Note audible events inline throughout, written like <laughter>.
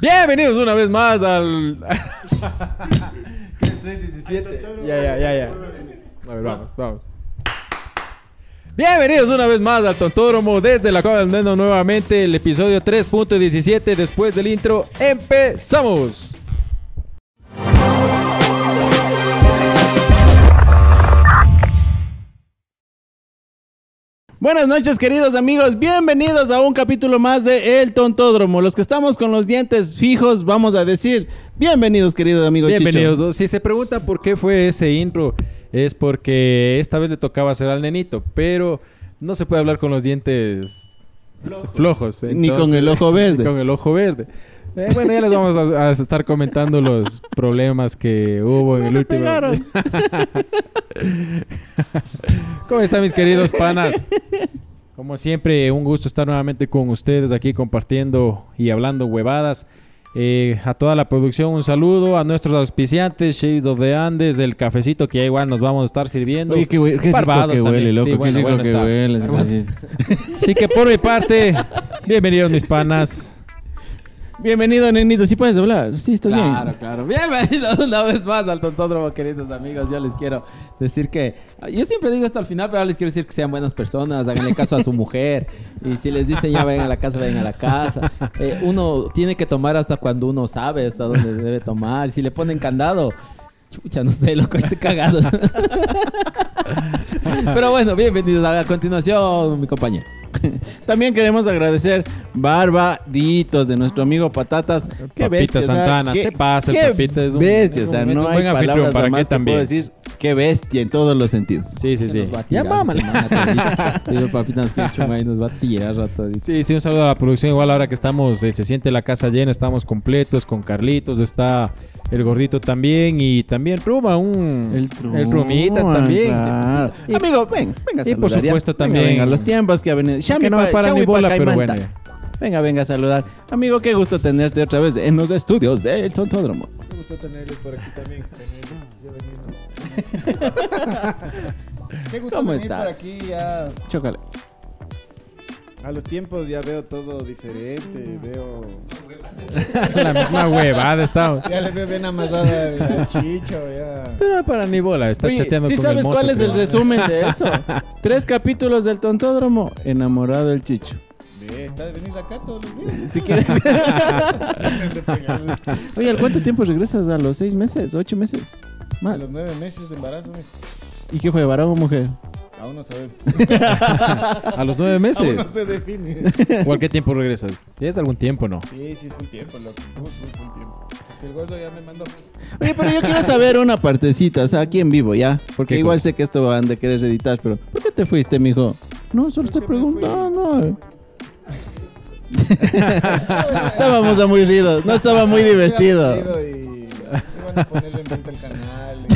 Bienvenidos una vez más al. <laughs> El 317. Ya, ya, ya, ya. A ver, vamos, vamos. Bienvenidos una vez más al Tontódromo desde la Cueva del Neno nuevamente, el episodio 3.17. Después del intro, empezamos. Buenas noches, queridos amigos. Bienvenidos a un capítulo más de El Tontódromo. Los que estamos con los dientes fijos, vamos a decir bienvenidos, querido amigo Bienvenidos. Si se pregunta por qué fue ese intro, es porque esta vez le tocaba hacer al nenito, pero no se puede hablar con los dientes flojos. <laughs> Ni con el ojo verde. Ni con el ojo verde. Eh, bueno, ya les vamos a, a estar comentando los problemas que hubo en el último. <laughs> ¿Cómo están mis queridos panas? Como siempre, un gusto estar nuevamente con ustedes aquí compartiendo y hablando huevadas. Eh, a toda la producción un saludo, a nuestros auspiciantes, Shades of the Andes, el cafecito que ya igual nos vamos a estar sirviendo. Oye, qué, qué Barbados que huele, loco, Sí, qué bueno, rico bueno que huele. Así que por mi parte, bienvenidos mis panas. Bienvenido, nenito. ¿Sí puedes hablar? Sí, estás Claro, bien. claro. Bienvenidos <laughs> una vez más al Tontódromo, queridos amigos. Yo les quiero decir que... Yo siempre digo esto al final, pero ahora les quiero decir que sean buenas personas, háganle caso a su mujer. Y si les dicen ya vayan a la casa, vayan a la casa. Eh, uno tiene que tomar hasta cuando uno sabe hasta dónde debe tomar. Si le ponen candado... Chucha, no sé, loco, estoy cagado. <laughs> Pero bueno, bienvenidos a, a continuación, mi compañero. <laughs> También queremos agradecer Barbaditos de nuestro amigo Patatas. Qué Papita bestia. sea, Santana, qué- se pasa, el qué Papita es un- bestia. es O sea, no un hay palabras ¿para más que también? puedo decir. Qué bestia en todos los sentidos. Sí, sí, sí. Nos va a Ya tirar papita, nos va a tirar rato. Sí, sí, un saludo a la producción. Igual ahora que estamos, eh, se siente la casa llena, estamos completos con Carlitos, está el gordito también y también Ruma, un... El El Rumita también. claro. Y- Amigo, ven, venga y por supuesto Venga, también- Venga, los tiempos que ha venido. Shami no para ni bola, pero bueno. Venga, venga a saludar. Amigo, qué gusto tenerte otra vez en los estudios del Tontódromo. Me gustó tenerlos por aquí también. <laughs> Qué gusto ¿Cómo venir estás? por aquí ya. Chócale. A los tiempos ya veo todo diferente, veo... <laughs> la misma huevada estamos. <laughs> Ya le veo bien amarrada al chicho, ya... Pero no para ni bola, está Oye, chateando ¿sí con sabes el mozo, cuál es el resumen de eso? <laughs> Tres capítulos del Tontódromo, enamorado del Chicho. Ve, ¿estás venís acá todos los días? Si quieres. Oye, ¿al cuánto tiempo regresas? ¿A los seis meses? ¿Ocho meses? A Más. los nueve meses de embarazo, mijo. ¿Y qué fue, varón o mujer? Aún no sabemos. <laughs> A los nueve Aún no meses. se define. ¿O a qué tiempo regresas? Si es algún tiempo, ¿no? Sí, sí, es un tiempo, loco. Full, full tiempo. Es el gordo ya me mandó. Oye, pero yo quiero saber una partecita, o sea, aquí en vivo, ¿ya? Porque ¿Qué igual cosa? sé que esto van de querer editar, pero ¿por qué te fuiste, mijo? No, solo estoy preguntando. <laughs> Estábamos aburridos, no estaba muy <laughs> divertido. Y iban a ponerle en venta <laughs> el canal.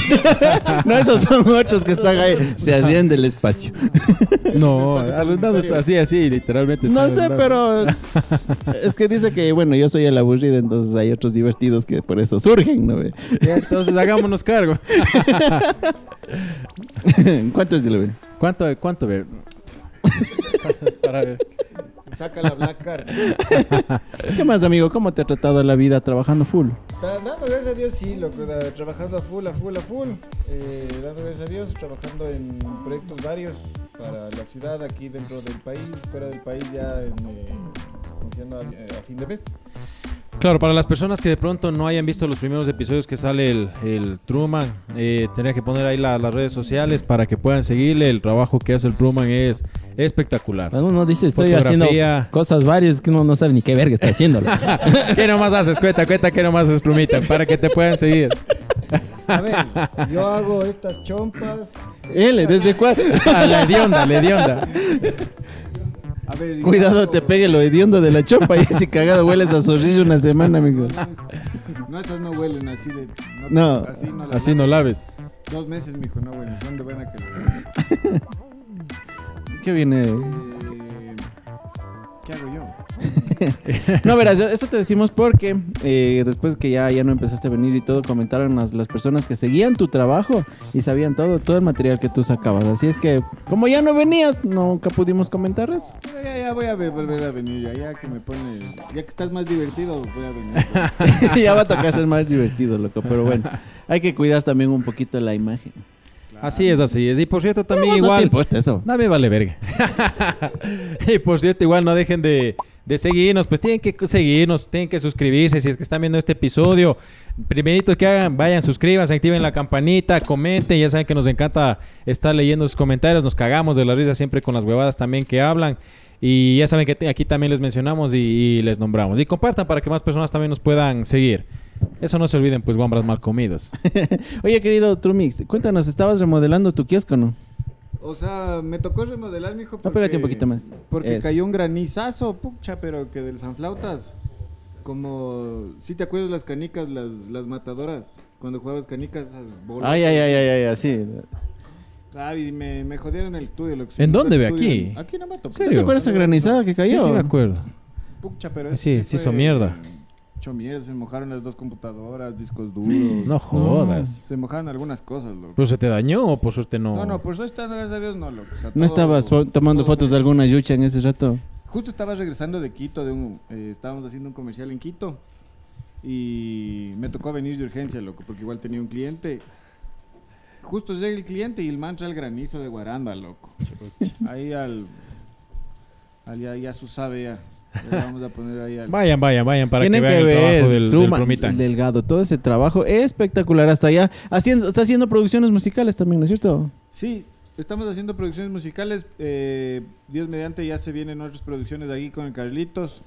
No, esos son otros que están ahí, se arrien del espacio. No, <laughs> Espacio arrendado publicitario. está así, así, literalmente. No sé, arrendado. pero <laughs> es que dice que, bueno, yo soy el aburrido, entonces hay otros divertidos que por eso surgen, ¿no? entonces hagámonos cargo. ¿Cuánto es el ¿Cuánto, cuánto ve? Para ver. Saca la black card. <laughs> ¿Qué más, amigo? ¿Cómo te ha tratado la vida trabajando full? Está dando gracias a Dios, sí, loco, trabajando a full, a full, a full. Eh, dando gracias a Dios, trabajando en proyectos varios para la ciudad, aquí dentro del país, fuera del país, ya en, eh, funcionando a, eh, a fin de mes. Claro, para las personas que de pronto no hayan visto los primeros episodios que sale el, el Truman, eh, tendría que poner ahí la- las redes sociales para que puedan seguirle. El trabajo que hace el Truman es espectacular. Cuando uno dice estoy Fotografía. haciendo cosas varias que uno no sabe ni qué verga está haciendo. <laughs> ¿Qué nomás haces? Cuenta, cuenta, ¿qué nomás haces, Plumita? Para que te puedan seguir. A ver, yo hago estas chompas. L, ¿desde cuándo? Ah, la hedionda, la hedionda. A ver, Cuidado, hago- te pegue lo hediondo de la chompa y si cagado hueles a zorrillo una semana, amigo. No, estas no huelen así de. No, así no, las Así no laves. Dos meses, mijo, no huelen, son de buena que. <laughs> ¿Qué viene? Eh, ¿Qué hago yo? <laughs> No, verás, eso te decimos porque eh, después que ya, ya no empezaste a venir y todo, comentaron las, las personas que seguían tu trabajo y sabían todo, todo el material que tú sacabas. Así es que, como ya no venías, nunca pudimos comentar eso. Ya, ya voy a ve- volver a venir, ya, ya que me pone. Ya que estás más divertido, voy a venir. pues. <laughs> ya va a tocar ser más divertido, loco. Pero bueno, hay que cuidar también un poquito la imagen. Así es, así es. Y por cierto, también Vos no te igual... importa eso. No me vale verga. <laughs> y por cierto, igual no dejen de, de seguirnos, pues tienen que seguirnos, tienen que suscribirse si es que están viendo este episodio. Primerito que hagan, vayan, suscríbanse, activen la campanita, comenten, ya saben que nos encanta estar leyendo sus comentarios, nos cagamos de la risa siempre con las huevadas también que hablan. Y ya saben que aquí también les mencionamos y, y les nombramos. Y compartan para que más personas también nos puedan seguir. Eso no se olviden, pues, guambras mal comidos. <laughs> Oye, querido Trumix, cuéntanos, estabas remodelando tu kiosco, ¿no? O sea, me tocó remodelar, mijo. No, pégate un poquito más. Porque Eso. cayó un granizazo, pucha, pero que del Sanflautas. Como, si te acuerdas las canicas, las, las matadoras, cuando jugabas canicas, esas bolas. Ay, ay, ay, ay, ay, así. Claro, y me, me jodieron el estudio. Lo que ¿En se dónde, ve? Aquí. Aquí no me tocó. Te acuerdas esa granizada que Sí, cayó? sí, me acuerdo. Pucha, pero Sí, eso sí hizo fue mierda. Hecho mierda, se mojaron las dos computadoras, discos duros. No jodas. Se mojaron algunas cosas, loco. ¿Pero se te dañó o por suerte no? No, no, por suerte, gracias a Dios, no, loco. O sea, ¿No todo- estabas fo- tomando todo fotos de alguna yucha en ese rato? Justo estaba regresando de Quito, de un, eh, estábamos haciendo un comercial en Quito y me tocó venir de urgencia, loco, porque igual tenía un cliente. Justo llega el cliente y el man trae el granizo de Guaranda, loco. Ahí al... al ya, ya su sabe ya. Le vamos a poner ahí al... Vayan, vayan, vayan para Tienen que que, vean el ver, trabajo del, Truman, el Delgado, todo ese trabajo espectacular hasta allá. Haciendo, está haciendo producciones musicales también, ¿no es cierto? Sí, estamos haciendo producciones musicales. eh, Dios mediante ya se vienen otras producciones de aquí con el Carlitos.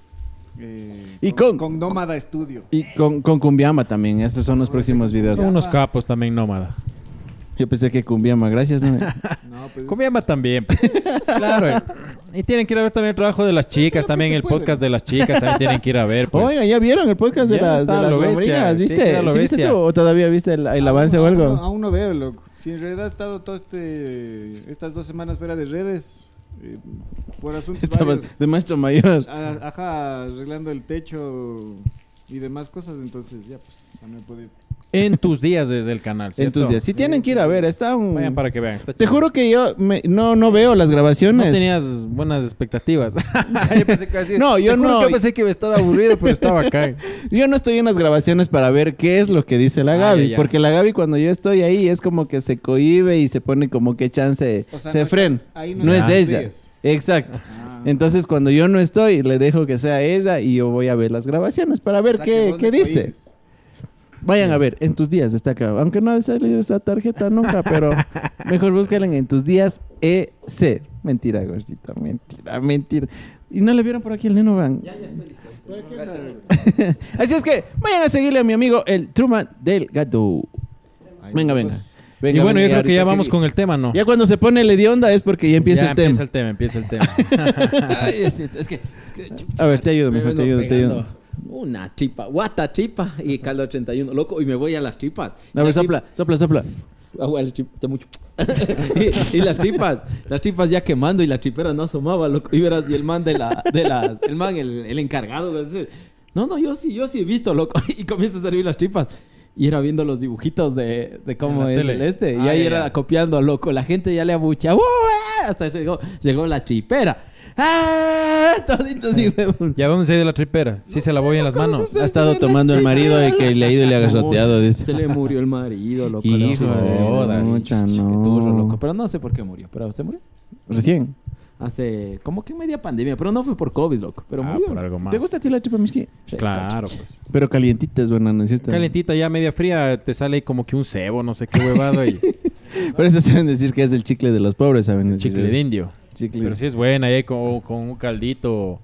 eh, Y con- con Nómada Studio. Y con, con Cumbiama también, estos son los próximos videos. Son unos capos también nómada. Yo pensé que Cumbiama, gracias. ¿no? <laughs> No, pues, también. pues. <laughs> claro. Y tienen que ir a ver también el trabajo de las chicas, también el puede. podcast de las chicas, también tienen que ir a ver. Pues. Oigan, ¿ya vieron el podcast de Ya las, de las lo bestia. ¿Viste? lo ¿Sí viste tú o todavía viste el, el avance o aún algo? Aún no veo, loco. Si en realidad he estado todo este, estas dos semanas fuera de redes, eh, por asuntos Estabas varios, de maestro mayor. a- ajá, arreglando el techo y demás cosas, entonces ya, pues, ya no he podido. En tus días desde el canal, En tus días. Sí tienen que ir a ver, está un... Vayan para que vean. está Te juro que yo me- no, no veo las No grabaciones. tenías buenas expectativas. <laughs> yo pensé que iba a decir- No, yo Te juro no. que pensé que iba a estar aburrido, pero estaba acá. <laughs> Yo no estoy en las grabaciones para ver qué es lo que dice la Ah, Gaby, ya, ya. porque la Gaby cuando yo estoy ahí es como que se cohibe y se pone como que chance, O sea, se no está- frena. ahí No, es ella. días. Exacto. Ah. Entonces cuando yo no estoy, le dejo que sea ella y yo voy a ver las grabaciones para ver O sea, que qué, vos qué le dice. cohibes. Vayan a ver, en tus días está acá. Aunque no ha salido esta tarjeta nunca, pero <laughs> mejor búsquenla en tus días EC. Mentira, gordita, mentira, mentira. ¿Y no le vieron por aquí el neno van? Ya, ya estoy listo. ¿Para qué Gracias. la- <laughs> Así es que vayan a seguirle a mi amigo el Truman Delgado. Venga, venga. venga y bueno, venga, yo creo que ya vamos con el tema, ¿no? Ya cuando se pone el hedionda es porque ya empieza Ya el tema. empieza el tema, empieza el tema. <laughs> Ay, es, es que, es que A ver, te ayudo, me mejor, te ayudo, te ayudo. Una chipa, guata chipa y caldo 81, loco, y me voy a las chipas. A ver, sopla, sopla, sopla. Ah, bueno, chip- está mucho. <laughs> y, y las tripas, las tripas ya quemando y la tripera no asomaba, loco. Y verás, y el man de la, de las, el man, el, el encargado, no, no, yo sí, yo sí he visto, loco. <laughs> Y comienza a servir las tripas. Y era viendo los dibujitos de, de cómo es tele. el este. y Ah, ahí ya, era copiando, loco. La gente ya le abucha. ¡Uh! Hasta llegó, llegó la tripera. ¡Ah! Toditos y huevón. ¿Ya dónde se ha ido la tripera? Sí se la voy en las manos. no Ha estado tomando el marido y que le ha ido y le ha agarroteado, Se le murió el marido, loco. Hijo de mucha, no. loco. Pero no sé por qué murió. Pero se murió. Recién. Hace como que media pandemia. Pero no fue por COVID, loco. Pero Ah, murió. por algo más. ¿Te gusta a ti la tripa, Miski? Sí, Claro, pues. Pero calientita es buena, ¿no es cierto? Calientita ya media fría, te sale como que un cebo, no sé qué huevado y <laughs> Por eso saben decir que es el chicle de los pobres, ¿saben? decir chicle de indio. Chicle. Pero sí es buena, ahí con, con un caldito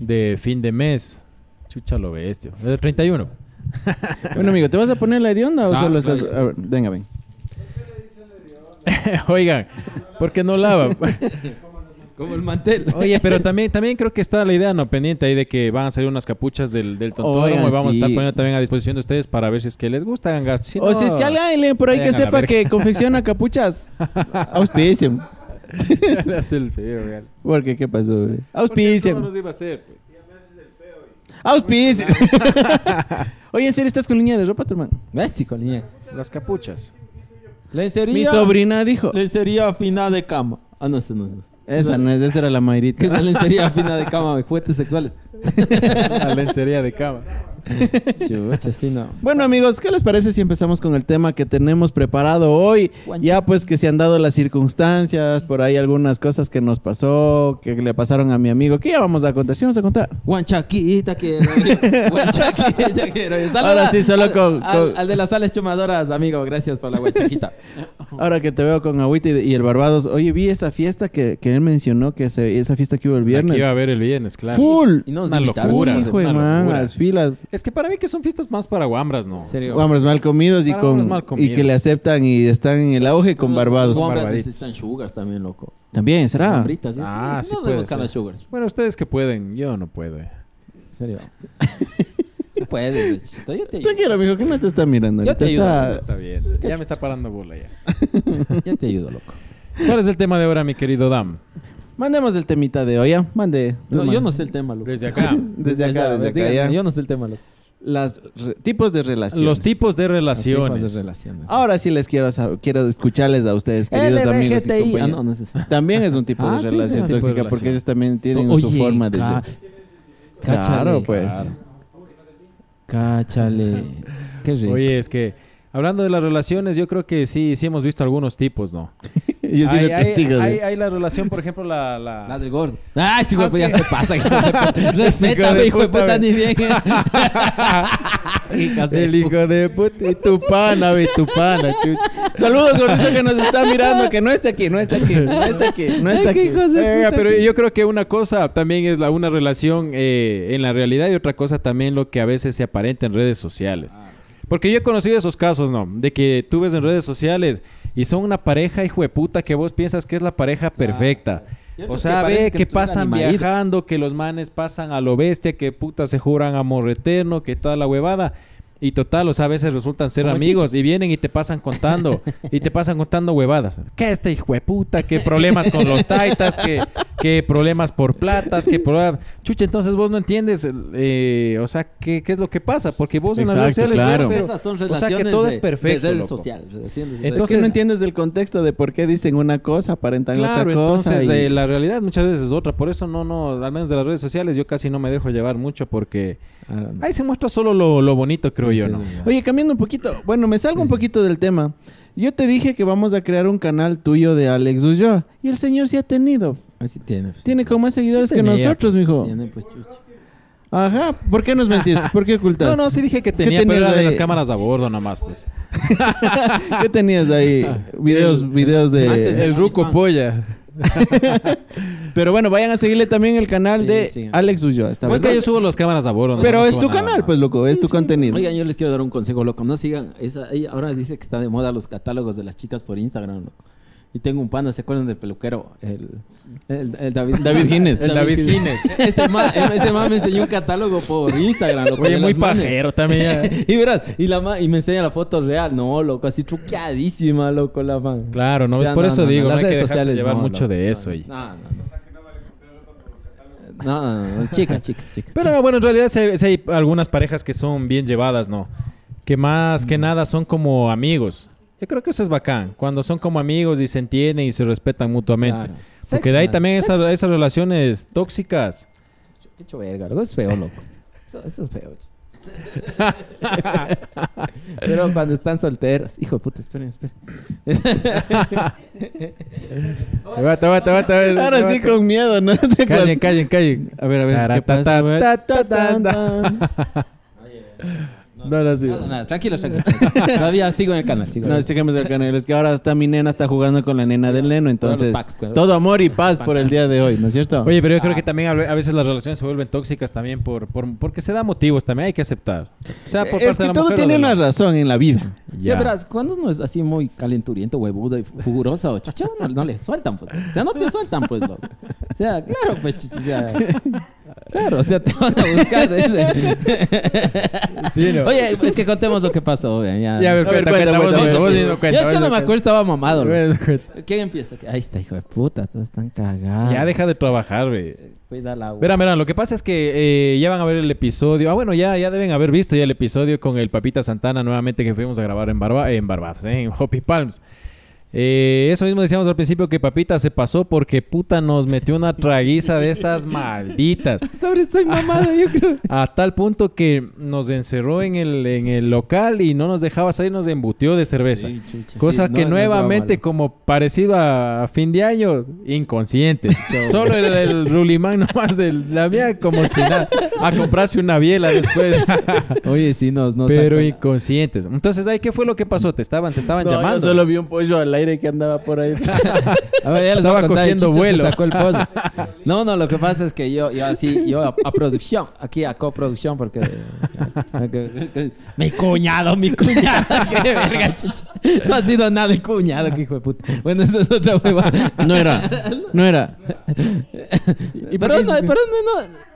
de fin de mes. Chucha lo bestia. El <laughs> 31. Bueno, amigo, ¿te vas a poner la hedionda o Ah, solo estás...? A ver, venga, ven. <laughs> Oigan, ¿por qué no lava? <laughs> Como el mantel. Oye, pero también, también creo que está la idea no pendiente ahí de que van a salir unas capuchas del, del tontódromo y vamos sí. a estar poniendo también a disposición de ustedes para ver si es que les gusta, hagan. Si o si no, es que alguien por ahí que sepa que confecciona capuchas, auspicien. Le <laughs> hace el feo, real. Porque, ¿qué pasó? güey? Auspicien. ¿cómo nos iba a hacer? pues? Auspicio. <laughs> Oye, ¿en serio estás con línea de ropa, tu hermano? ¿Ves, hijo niña? Las capuchas. Lencería. Mi sobrina dijo. Lencería fina de cama. Ah, no, ese no es. Esa no es, esa era la ¿Qué es la lencería fina de cama? Juguetes sexuales. <laughs> La lencería de cama. <laughs> Chucha, sí, no. Bueno amigos, ¿qué les parece si empezamos con el tema que tenemos preparado hoy? Ya pues que se han dado las circunstancias, por ahí algunas cosas que nos pasó, que le pasaron a mi amigo, que ya vamos a contar, ¿sí vamos a contar? Guanchaquita quiero. <laughs> Guanchaquita quiero. Saluda Ahora sí, solo al, con- Al, con- al de las sales chumadoras, amigo. Gracias por la guanchaquita. <laughs> Ahora que te veo con Agüita y, y el Barbados, oye, vi esa fiesta que, que él mencionó, que se- esa fiesta que hubo el viernes. Aquí iba a ver el viernes, claro. Full. Y no nos Una locura. ¿no? Hijo de una locura. mangas, filas. Es que para mí que son fiestas más para guambras, ¿no? Serio. Hombres mal comidos y Para con mal y que le aceptan y están en el auge con Barbados. Barbaditos. necesitan sugars también, loco. También, ¿será? Hombritas, sí, sí, Ah, sí, sí no puede de buscar ser. las sugars. Bueno, ustedes que pueden, yo no puedo. eh. En serio. <laughs> Se puede, bichito. Yo te ayudo. Tranquilo, mijo, que no te está mirando. Yo ahorita te ayudo, está- Está bien. Ya me está parando bola ya. <laughs> Ya te ayudo, loco. ¿Cuál es el tema de ahora, mi querido Dam? Mandemos el temita de hoy, ¿ya? Mande. No, yo no sé el tema, loco. Desde acá. <laughs> Desde acá, desde acá, ya. Yo no sé el tema, loco. Las re- tipos de relaciones. Los tipos de Los relaciones. tipos de relaciones. Ahora sí les quiero quiero escucharles a ustedes, queridos amigos y. Ah, compañeros. no, no es eso. También es un tipo Ah, de sí, relación tipo de tóxica relación. porque ellos también tienen Oye, su forma de... ca- Claro, pues. Cáchale. Qué rico. Oye, es que hablando de las relaciones, yo creo que sí, sí hemos visto algunos tipos, ¿no? <laughs> Yo soy testigo hay, de... hay la relación, por ejemplo, la... la- La del gordo. Ay, sí, güey, pues ya se pasa. hijo de puta. <laughs> Respétame, hijo de puta, güey. ni bien. <laughs> El hijo de puta y tu pana, ve tu pana, chucha. Saludos, gordito, que nos está mirando, que no está aquí, no está aquí, no está aquí, no está aquí. Oiga, pero yo creo que una cosa también es la, una relación eh, en la realidad y otra cosa también lo que a veces se aparenta en redes sociales. Porque yo he conocido esos casos, ¿no? De que tú ves en redes sociales y son una pareja, hijo de puta, que vos piensas que es la pareja perfecta. O sea, que ve que pasan viajando, que los manes pasan a lo bestia, que puta se juran amor eterno, que toda la huevada. Y total, o sea, a veces resultan ser Como amigos y vienen y te pasan contando, <laughs> y te pasan contando huevadas. ¿Qué este hijo de puta? ¿Qué problemas con los taitas? ¿Qué, qué problemas por platas? ¿Qué problemas? Chucha, entonces vos no entiendes, eh, o sea, ¿qué, qué es lo que pasa? Porque vos en las redes sociales claro. pero- Esas son o sea, relaciones que todo de, es perfecto, de redes sociales. relaciones Entonces- no entiendes el contexto de por qué dicen una cosa, aparentan Claro, otra cosa. entonces y- eh, la realidad muchas veces es otra. Por eso no, no, al menos de las redes sociales yo casi no me dejo llevar mucho porque Ah, ahí se muestra solo lo, lo bonito, creo yo, ¿no? Oye, cambiando un poquito, bueno, me salgo un poquito del tema. Yo te dije que vamos a crear un canal tuyo de Alex Ulloa. Y el señor sí ha tenido. Ahí sí tiene. pues. Tiene como más seguidores Sí que tenía, nosotros, mijo. Tiene, pues, chucha. Ajá, ¿por qué nos mentiste? ¿Por qué <laughs> ocultaste? No, no, sí dije que ¿Qué tenía, pero tenías era de ahí? las cámaras a bordo nomás, pues. <laughs> ¿Qué tenías ahí? <laughs> Videos, videos de... de- El ruco polla. <laughs> Pero bueno, vayan a seguirle también el canal Sí, de sí. Alex Ulloa. Pues que yo subo las cámaras a bordo. no, Pero no es tu canal, pues, loco. es tu contenido. Oigan, yo les quiero dar un consejo, loco. No sigan. Esa, ahora dice que está de moda los catálogos de las chicas por Instagram, loco. Y tengo un pana, ¿se acuerdan del peluquero? El, el, el David, <laughs> David Gines. El David Gines. Ese man, ese man me enseñó un catálogo por Instagram. Oye, muy manes. pajero también. <laughs> y verás, y, la ma- y me enseña la foto real. No, loco, así truqueadísima, loco, la man. Claro, no, O sea, por no, eso no, no, digo, no, las hay que redes sociales llevar no, mucho loco, de no, eso. y- No, no, no. No, no, no, chicas, chicas, chicas. Pero no, bueno, en realidad sí, hay- sí hay algunas parejas que son bien llevadas, ¿no? Que más que nada son como amigos. Yo creo que eso es bacán. Cuando son como amigos y se entienden y se respetan mutuamente. Claro. Porque de ahí man. también esas, esas relaciones tóxicas. Qué hecho verga, loco. Es feo, loco. Eso, eso es feo. <laughs> Pero cuando están solteros. Hijo de puta, esperen, esperen. Aguanta, aguanta, aguanta. a ver, Ahora sí con miedo, ¿no? <laughs> Callen, callen, callen. A ver, a ver, ¿qué pasa? No, no, sí. Tranquilos, tranquilos. <laughs> Todavía sigo en el canal. Sigo en No, el sigamos el canal. Es que ahora está mi nena está jugando con la nena del neno, entonces packs, claro. todo amor y paz por el día de hoy, ¿no es cierto? Oye, pero yo creo que también a veces las relaciones se vuelven tóxicas también por, por porque se da motivos, también hay que aceptar. O sea, por es que todo mujer tiene la- una razón en la vida. Que Ya. verás, cuando uno es así muy calenturiento, huevudo y fuguroso, o chucha, no, no le sueltan, pues. O sea, no te sueltan, pues, loco. O sea, claro, pues, chucha, o sea, Claro, o sea, te van a buscar. Sí, ¿no? Oye, es que contemos lo que pasó. Ya, ya. Ver, cuenta, cuenta, cuenta, vos mismo, cuenta. cuenta, Yo es que no me acuerdo, estaba mamado. ¿Quién empieza? Ahí está, hijo de puta, todos están cagados. Ya deja de trabajar, güey. Cuida la agua. Verán, verán, lo que pasa es que eh, ya van a ver el episodio. Ah, bueno, ya, ya deben haber visto ya el episodio con el Papita Santana nuevamente que fuimos a grabar en, Barba en Barbados, ¿eh? en Hoppy Palms. Eh, eso mismo decíamos al principio que Papita se pasó porque puta nos metió una traguiza de esas <laughs> malditas. Hasta ahora estoy mamado, yo creo. <laughs> A tal punto que nos encerró en el, en el local y no nos dejaba salir, nos embutió de cerveza. Sí, chucha, Cosa sí, que no, nuevamente, como parecido a fin de año, inconsciente. <laughs> Solo el, el rulimán nomás de la mía, como si nada. A comprarse una biela después. Oye, sí, nos, nos Pero sacan- inconscientes. Entonces, ¿ahí qué fue lo que pasó? ¿Te estaban, te estaban No, yo llamando? solo vi un pollo al aire que andaba por ahí. <laughs> A ver, ya les Estaba voy a contar, el cogiendo Chicho se vuelo. sacó el pollo. <laughs> No, no, lo que pasa es que yo, yo así, yo a, a producción, aquí a coproducción, porque... mi cuñado, mi cuñado. <laughs> Qué verga, Chicho. No ha sido nada el cuñado, que hijo de puta. Bueno, eso es otra hueva. No era, no era. Y pero no, pero no, no.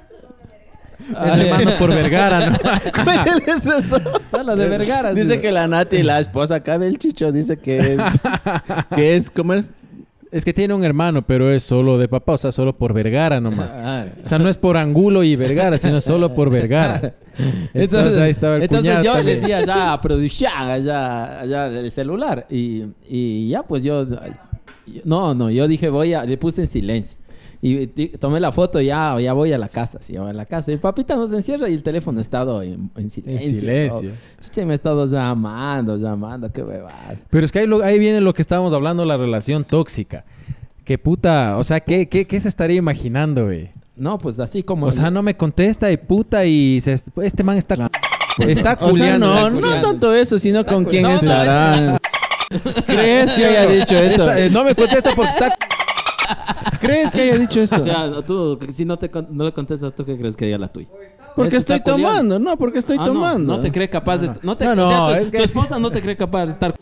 Es hermano por Vergara, ¿no? <laughs> ¿Cómo es eso? Solo de Vergara. Dice sí. que la Nati, la esposa acá del Chicho, dice que es. <laughs> que es, ¿cómo es? Es que tiene un hermano, pero es solo de papá, o sea, solo por Vergara nomás. Ah, O sea, no es por Angulo y Vergara, sino solo por <laughs> Vergara. Entonces, ahí estaba el entonces cuñado yo también. les di allá a producción, allá, allá el celular. Y, y ya, pues yo. No, no, yo dije, voy a. Le puse en silencio. Y tomé la foto, ya, ya voy a la casa. Sí, voy a la casa. Y papita nos encierra y el teléfono ha estado en, en silencio. En silencio. ¿no? Chucha, me ha estado llamando, llamando, qué bebada. Pero es que ahí, lo- ahí viene lo que estábamos hablando, la relación tóxica. Que puta, o sea, ¿qué, qué, qué se estaría imaginando, güey? No, pues así como. O sea, no me contesta y puta y se- este man está... Está O sea, no, no tanto eso, sino con quién No, no, estará. <laughs> ¿Crees que haya dicho eso? Está- eh, no me contesta porque está... ¿Crees que haya dicho <laughs> eso? O sea, tú, si no, te, no le contestas, ¿tú qué crees que diga la tuya? Porque está estoy culiando. tomando, no, porque estoy Ah, tomando. No, te cree capaz de. No, te, No, o sea, no, tu, es esposa no te cree capaz de estar.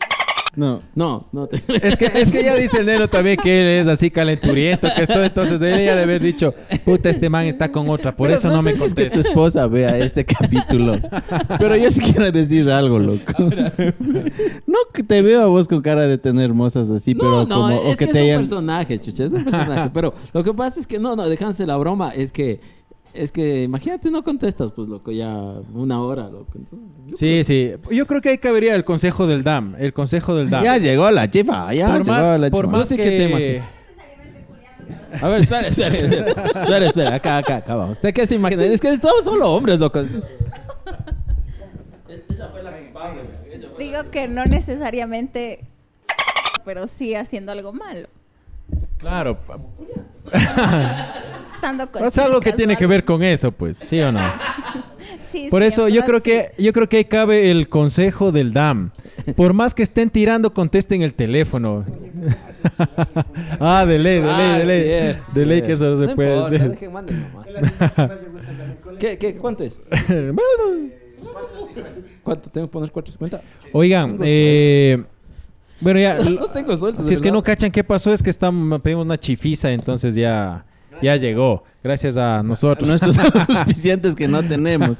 No. No, no te Es que, es que ya dice el neno también que él es así calenturiento, que esto, entonces de ella de haber dicho, puta, este man está con otra, por Pero eso no, me sé si es que contesta. tu esposa vea este capítulo. Pero yo sí quiero decir algo, loco. No que te veo a vos con cara de tener hermosas así, No, pero no, como es o que que, te es un hayan personaje, chucha, es un personaje. pero lo que pasa es que no, no, déjanse la broma, es que, es que, imagínate, no contestas, pues, loco, ya una hora, loco. Entonces, yo Sí, sí. Yo creo que ahí cabería el consejo del DAM. El consejo del DAM. Ya llegó la chifa, ya por llegó más, la por chifa. más que... qué tema, sí. A ver, espera, espera, espera, espera, espera, acá, acá, acá vamos. ¿Usted qué se imagina? Es que estamos solo hombres, loco. Digo que no necesariamente, pero sí haciendo algo malo. Claro. Estando con Es algo que tiene que ver con eso, pues, ¿sí o no? <laughs> Sí, Por sí, eso yo creo que yo creo que ahí cabe el consejo del DAM. Por más que estén tirando, contesten el teléfono. <laughs> ah, de ley, de ley, Ah, de ley. cierto, de ley que eso no se No puede importa, hacer. dejen. <laughs> ¿Qué, qué, ¿Cuánto es? Bueno, ¿Cuánto tengo que poner 450? Oigan, eh, bueno ya, No tengo si es que no cachan qué pasó es que estamos pedimos una chifiza, entonces ya ya llegó, gracias a nosotros. Nuestros <laughs> auspiciantes que no tenemos.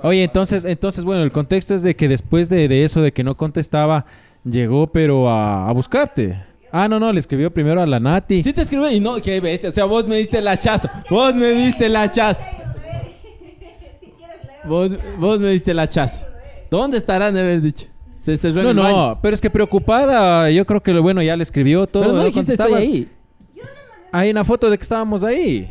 Oye, entonces, entonces, bueno, el contexto es de que después de, de eso, de que no contestaba, llegó pero a, a buscarte. Ah, no, no, le escribió primero a la Nati. Sí te escribí y no, qué bestia. O sea, vos me diste el hachazo. Vos me diste el hachazo. Vos, vos me diste el hachazo. ¿Dónde estarán de haber dicho? Se cerró en No, el no, baño. pero es que preocupada, yo creo que lo bueno ya le escribió todo. Pero no ¿no? dijiste estoy ahí. Hay una foto de que estábamos ahí.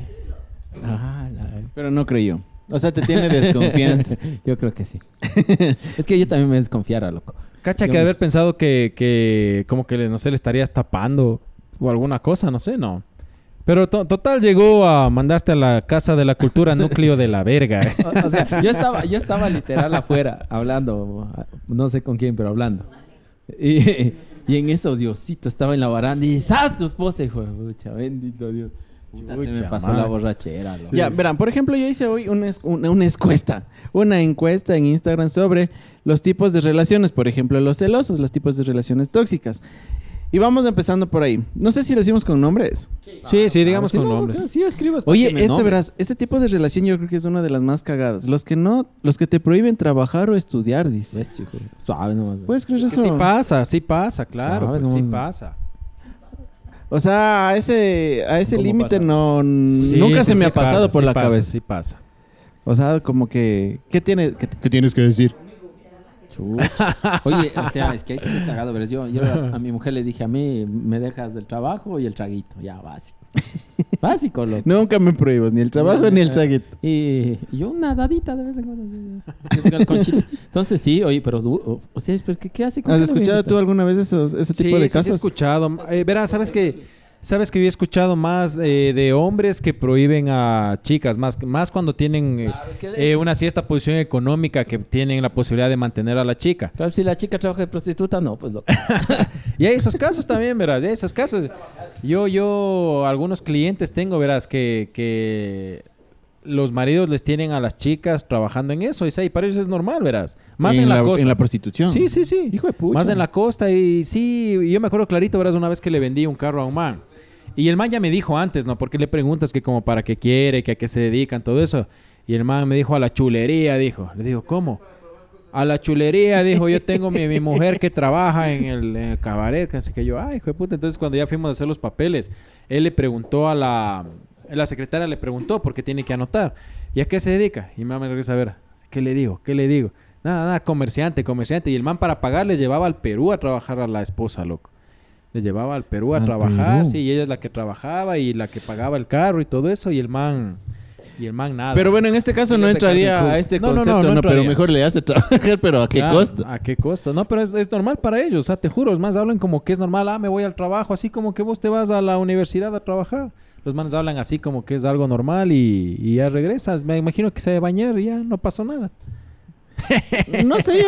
Ah, la- Pero no creyó. O sea, te tiene <laughs> desconfianza. Yo creo que sí. <laughs> es que yo también me desconfiara, loco. Cacha Yo que me- haber pensado que, que como que, no sé, le estarías tapando o alguna cosa, no sé, no. Pero to- total llegó a mandarte a la Casa de la Cultura Núcleo de la Verga. eh. <laughs> O, o sea, yo estaba, yo estaba literal afuera, hablando, no sé con quién, pero hablando. Y, y en eso, Diosito estaba en la baranda y ¡zas! Tu esposa, hijo de pucha, bendito Dios. Se me pasó madre. la borrachera. Ya, verán, por ejemplo, yo hice hoy una, una, una encuesta. Una encuesta en Instagram sobre los tipos de relaciones. Por ejemplo, los celosos, los tipos de relaciones tóxicas. Y vamos empezando por ahí. No sé si lo decimos con nombres. Sí, sí, digamos Sí, con no, nombres. Sí, escribas. Oye, este verás, este tipo de relación yo creo que es una de las más cagadas. Los que no, los que te prohíben trabajar o estudiar, dice. Ves, hijo, Suave nomás. ¿Puedes creer Es que eso? sí pasa, sí pasa, claro, pues sí pasa. O sea, a ese, a ese ¿Cómo límite no, Sí, nunca sí, se me sí ha pasado pasa, por sí la pasa, cabeza. Sí pasa. O sea, como que, ¿qué, tiene, qué, qué tienes que decir? Chucha. <laughs> Oye, o sea, es que ahí se me cagado, verás. Yo, yo a, a mi mujer le dije, a mí me dejas del trabajo y el traguito. Ya, básico. <laughs> Básico, loco. Nunca me prohíbas, ni el trabajo ni el chaguito. Y, y yo una dadita de vez en cuando. Entonces sí, oye, pero du- o sea, pero ¿qué, qué hace? con ¿Has qué escuchado tú alguna vez esos, ese tipo Sí, de sí, sí, he casos? escuchado. Eh, verás, ¿sabes que Sabes que yo he escuchado más eh, de hombres que prohíben a chicas, más, más cuando tienen eh, Claro, es que- eh, una cierta posición económica que tienen la posibilidad de mantener a la chica. Claro, si la chica trabaja de prostituta, no, pues loco. <laughs> Y hay esos casos también, verás, hay esos casos. Yo, yo, algunos clientes tengo, verás, que, que los maridos les tienen a las chicas trabajando en eso. Y, para ellos es normal, verás. Más en, la, costa. en la prostitución. Sí, sí, sí. Hijo de pucha. Más en la costa. Y sí, yo me acuerdo clarito, verás, una vez que le vendí un carro a un man. Y el man ya me dijo antes, ¿no? Porque le preguntas que como para qué quiere, que a qué se dedican, todo eso. Y el man me dijo a la chulería, dijo. Le digo, ¿cómo? A la chulería, dijo, yo tengo mi, mi mujer que trabaja en el, cabaret. Así que yo, ay, hijo de puta. Entonces cuando ya fuimos a hacer los papeles, él le preguntó a la... La secretaria le preguntó porque tiene que anotar. ¿Y a qué se dedica? Y mi mamá me regresa a ver, ¿qué le digo? ¿Qué le digo? Nada, nada, comerciante, comerciante. Y el man para pagar le llevaba al Perú a trabajar a la esposa, loco. Le llevaba al Perú a Al trabajar, Perú. sí, y ella es la que trabajaba y la que pagaba el carro y todo eso. Y el man, y el man nada. Pero bueno, en este caso no entraría a este No, no, no, concepto, no, no pero mejor le hace trabajar, <laughs> pero ¿a qué Claro, costo? ¿A qué costo? No, pero es, es normal para ellos, o sea, te juro, es más, hablan como que es normal, ah, me voy al trabajo, así como que vos te vas a la universidad a trabajar. Los manes hablan así como que es algo normal y, y ya regresas. Me imagino que se va a bañar y ya no pasó nada. <laughs> No sé.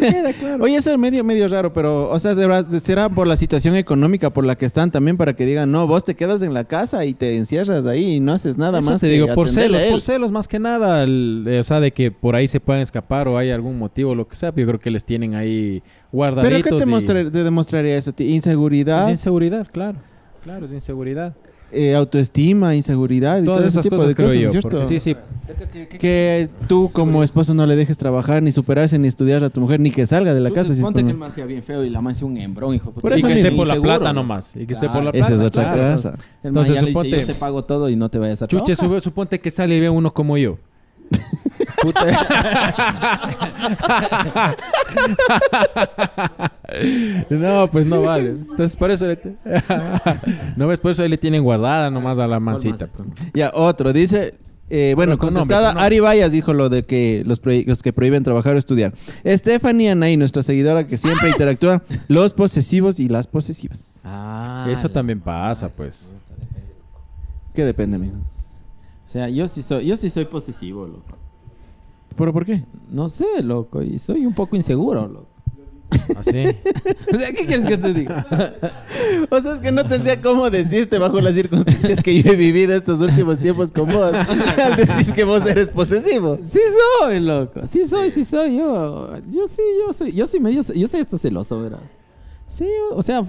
queda claro. <laughs> Oye, eso es medio, medio raro, pero, o sea, de verdad, será por la situación económica por la que están también para que digan, no, vos te quedas en la casa y te encierras ahí y no haces nada Eso más te que digo, por celos, por celos más que nada, el- eh, o sea, de que por ahí se puedan escapar o hay algún motivo, lo que sea, yo creo que les tienen ahí guardaditos. ¿Pero qué te, y- mostrar- te demostraría eso? ¿Ti- ¿Inseguridad? Es inseguridad, claro. Claro, es inseguridad. Eh, autoestima, inseguridad y todo Todas ese esas tipo cosas de creo cosas, yo. ¿cierto? Porque sí, sí. Que tú como esposo no le dejes trabajar, ni superarse, ni estudiar a tu mujer, ni que salga de la casa. Si es Ponte por- que el man sea bien feo y la man sea un hembrón, hijo. de puta. Por y eso que mismo. esté por la Inseguro, plata ¿no? nomás. Y que esté por la Claro. plata. Esa es otra claro. cosa. El man Entonces, ya le dice, suponte- yo te pago todo y no te vayas a Chuche, suponte que sale y ve uno como yo. <laughs> Puta. <laughs> No, pues no vale. Entonces, por eso le te- <laughs> No ves, por eso ahí le tienen guardada nomás a la mancita. pues. Ya, otro. Dice, eh, bueno, con contestada, nombre, con nombre. Ari Bayas dijo lo de que los, que prohíben trabajar o estudiar. Stephanie Anay, nuestra seguidora que siempre interactúa, los posesivos y las posesivas. Ah, Eso la- también pasa, pues. ¿Qué depende, amigo? O sea, yo sí soy, yo sí soy posesivo, loco. ¿Pero por qué? No sé, loco, y soy un poco inseguro, loco. Así. <laughs> O sea, ¿qué quieres que te diga? <laughs> O sea, es que no tendría cómo decirte bajo las circunstancias que yo he vivido estos últimos tiempos con vos. <laughs> Al decir que vos eres posesivo. Sí soy, loco. Sí soy, sí soy. Yo, yo sí, yo soy, yo soy medio, yo soy hasta celoso, ¿verdad? Sí, o sea,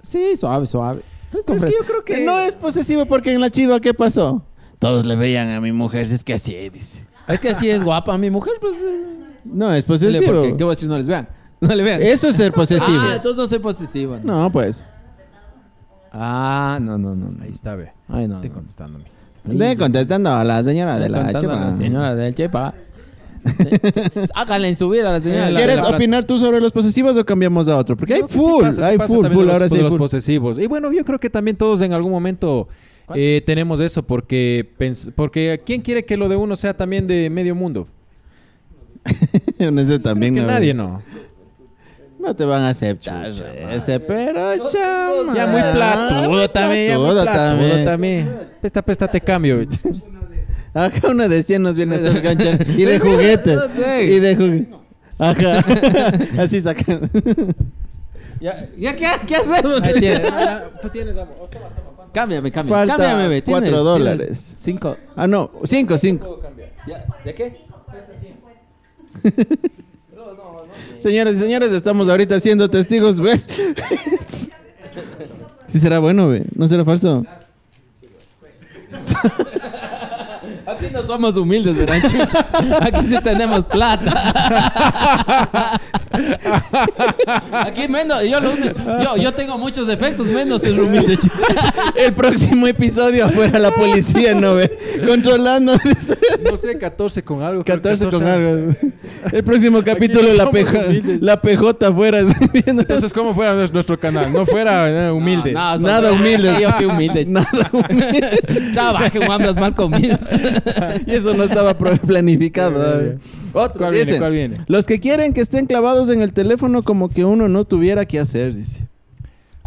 sí, suave, suave. Fresco, Es que yo creo que no es posesivo porque en la chiva, ¿qué pasó? Todos le veían a mi mujer, si es que así dice. Es que así es guapa mi mujer, pues. eh, No, es dile, posesivo. porque, ¿Qué voy a decir? No les vean. <laughs> No le vean. Eso es ser posesivo. Ah, entonces no soy posesivo. ¿no? No, pues. Ah, no, no, no. Ahí está, ve. Ay, no. Estoy no. contestando. mi. De contestando a la señora de la Contando a la señora del Chepa. Háganle en subir a la señora. la- ¿Quieres la plata. opinar tú sobre los posesivos o cambiamos a otro? Porque hay que sí full, pasa, sí hay pasa full, full, de ahora los, sí de los full. posesivos. Y bueno, yo creo que también todos en algún momento eh, tenemos eso, porque, pens- porque ¿quién quiere que lo de uno sea también de medio mundo? <laughs> No sé, también. no, nadie, ¿no. no te van a aceptar ese, pero chama. Ya muy platudo también. Ya muy Platudo también. también. Presta, préstate cambio. Acá uno de 100 nos viene a estar ganchando. <laughs> Y de juguete. y de juguete. Ajá. <laughs> Así sacan. Ya, ya, ¿qué, ¿qué hacemos? Ahí tienes. Ah, Tú tienes, amor. Toma, toma. Cámbiame, cámbiame. Falta cámbiame, Tienes- dólares. tienes Cinco. Ah, no. 5, 5. ¿Ya? ¿De qué? <laughs> Señoras y señores, estamos ahorita siendo testigos, ¿ves? <laughs> Sí será bueno, ve. No será falso. Aquí no somos humildes, ¿verdad, chucha? <laughs> Aquí sí tenemos plata. <laughs> Aquí menos, yo, lo yo, yo tengo muchos defectos, menos es humilde, chucha. El próximo episodio afuera la policía, ¿no ve? Controlando. No sé, 14 con algo. creo que 14 con 14. algo. El próximo capítulo, no la, humildes. la PJ afuera. Entonces, ¿cómo fuera nues- nuestro canal? No fuera eh, humilde. No, no, Nada humilde. Yo qué humilde. Nada humilde. Trabajen hambras mal comidas. <laughs> Y eso no estaba planificado. Otro, ¿Cuál viene? dice, ¿Cuál viene? Los que quieren que estén clavados en el teléfono como que uno no tuviera que hacer, dice.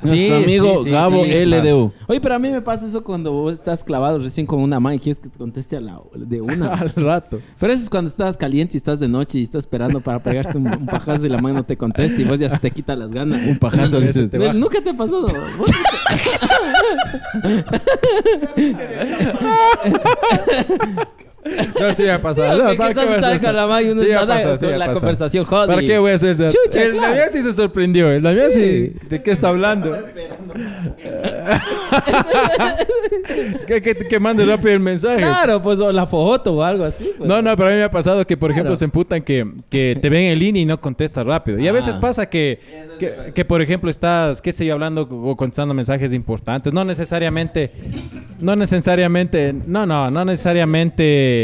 Nuestro Sí, amigo sí, sí, Gabo sí, LDU. Oye, pero a mí me pasa eso cuando vos estás clavado recién con una mano y quieres que te conteste a la, de una. <laughs> Al rato. Pero eso es cuando estás caliente y estás de noche y estás esperando para pegarte un, un pajazo y la mano no te contesta y vos ya se te quita las ganas. Un pajazo, Sí, dices. te. ¿Nunca te ha pasado? ¿Vos? <laughs> <laughs> <laughs> No, sí, ha pasado. Sí, No, ¿para estás qué voy a echando hacer con la mano y uno Sí, nada, sí, con la conversación jode. ¿Para qué voy a hacer eso? Chucha, el, La claro. mía sí se sorprendió. El la mía sí. ¿De qué está hablando? que, que, que mande rápido el mensaje. Claro, pues o la foto o algo así. pues. No, no, pero a mí me ha pasado que, por ejemplo, se emputan que, que te ven en línea y no contestas rápido. Y a veces Ah. pasa que, que, que, por ejemplo, estás, qué sé yo, hablando o contestando mensajes importantes. No necesariamente, no necesariamente, no, no, no necesariamente,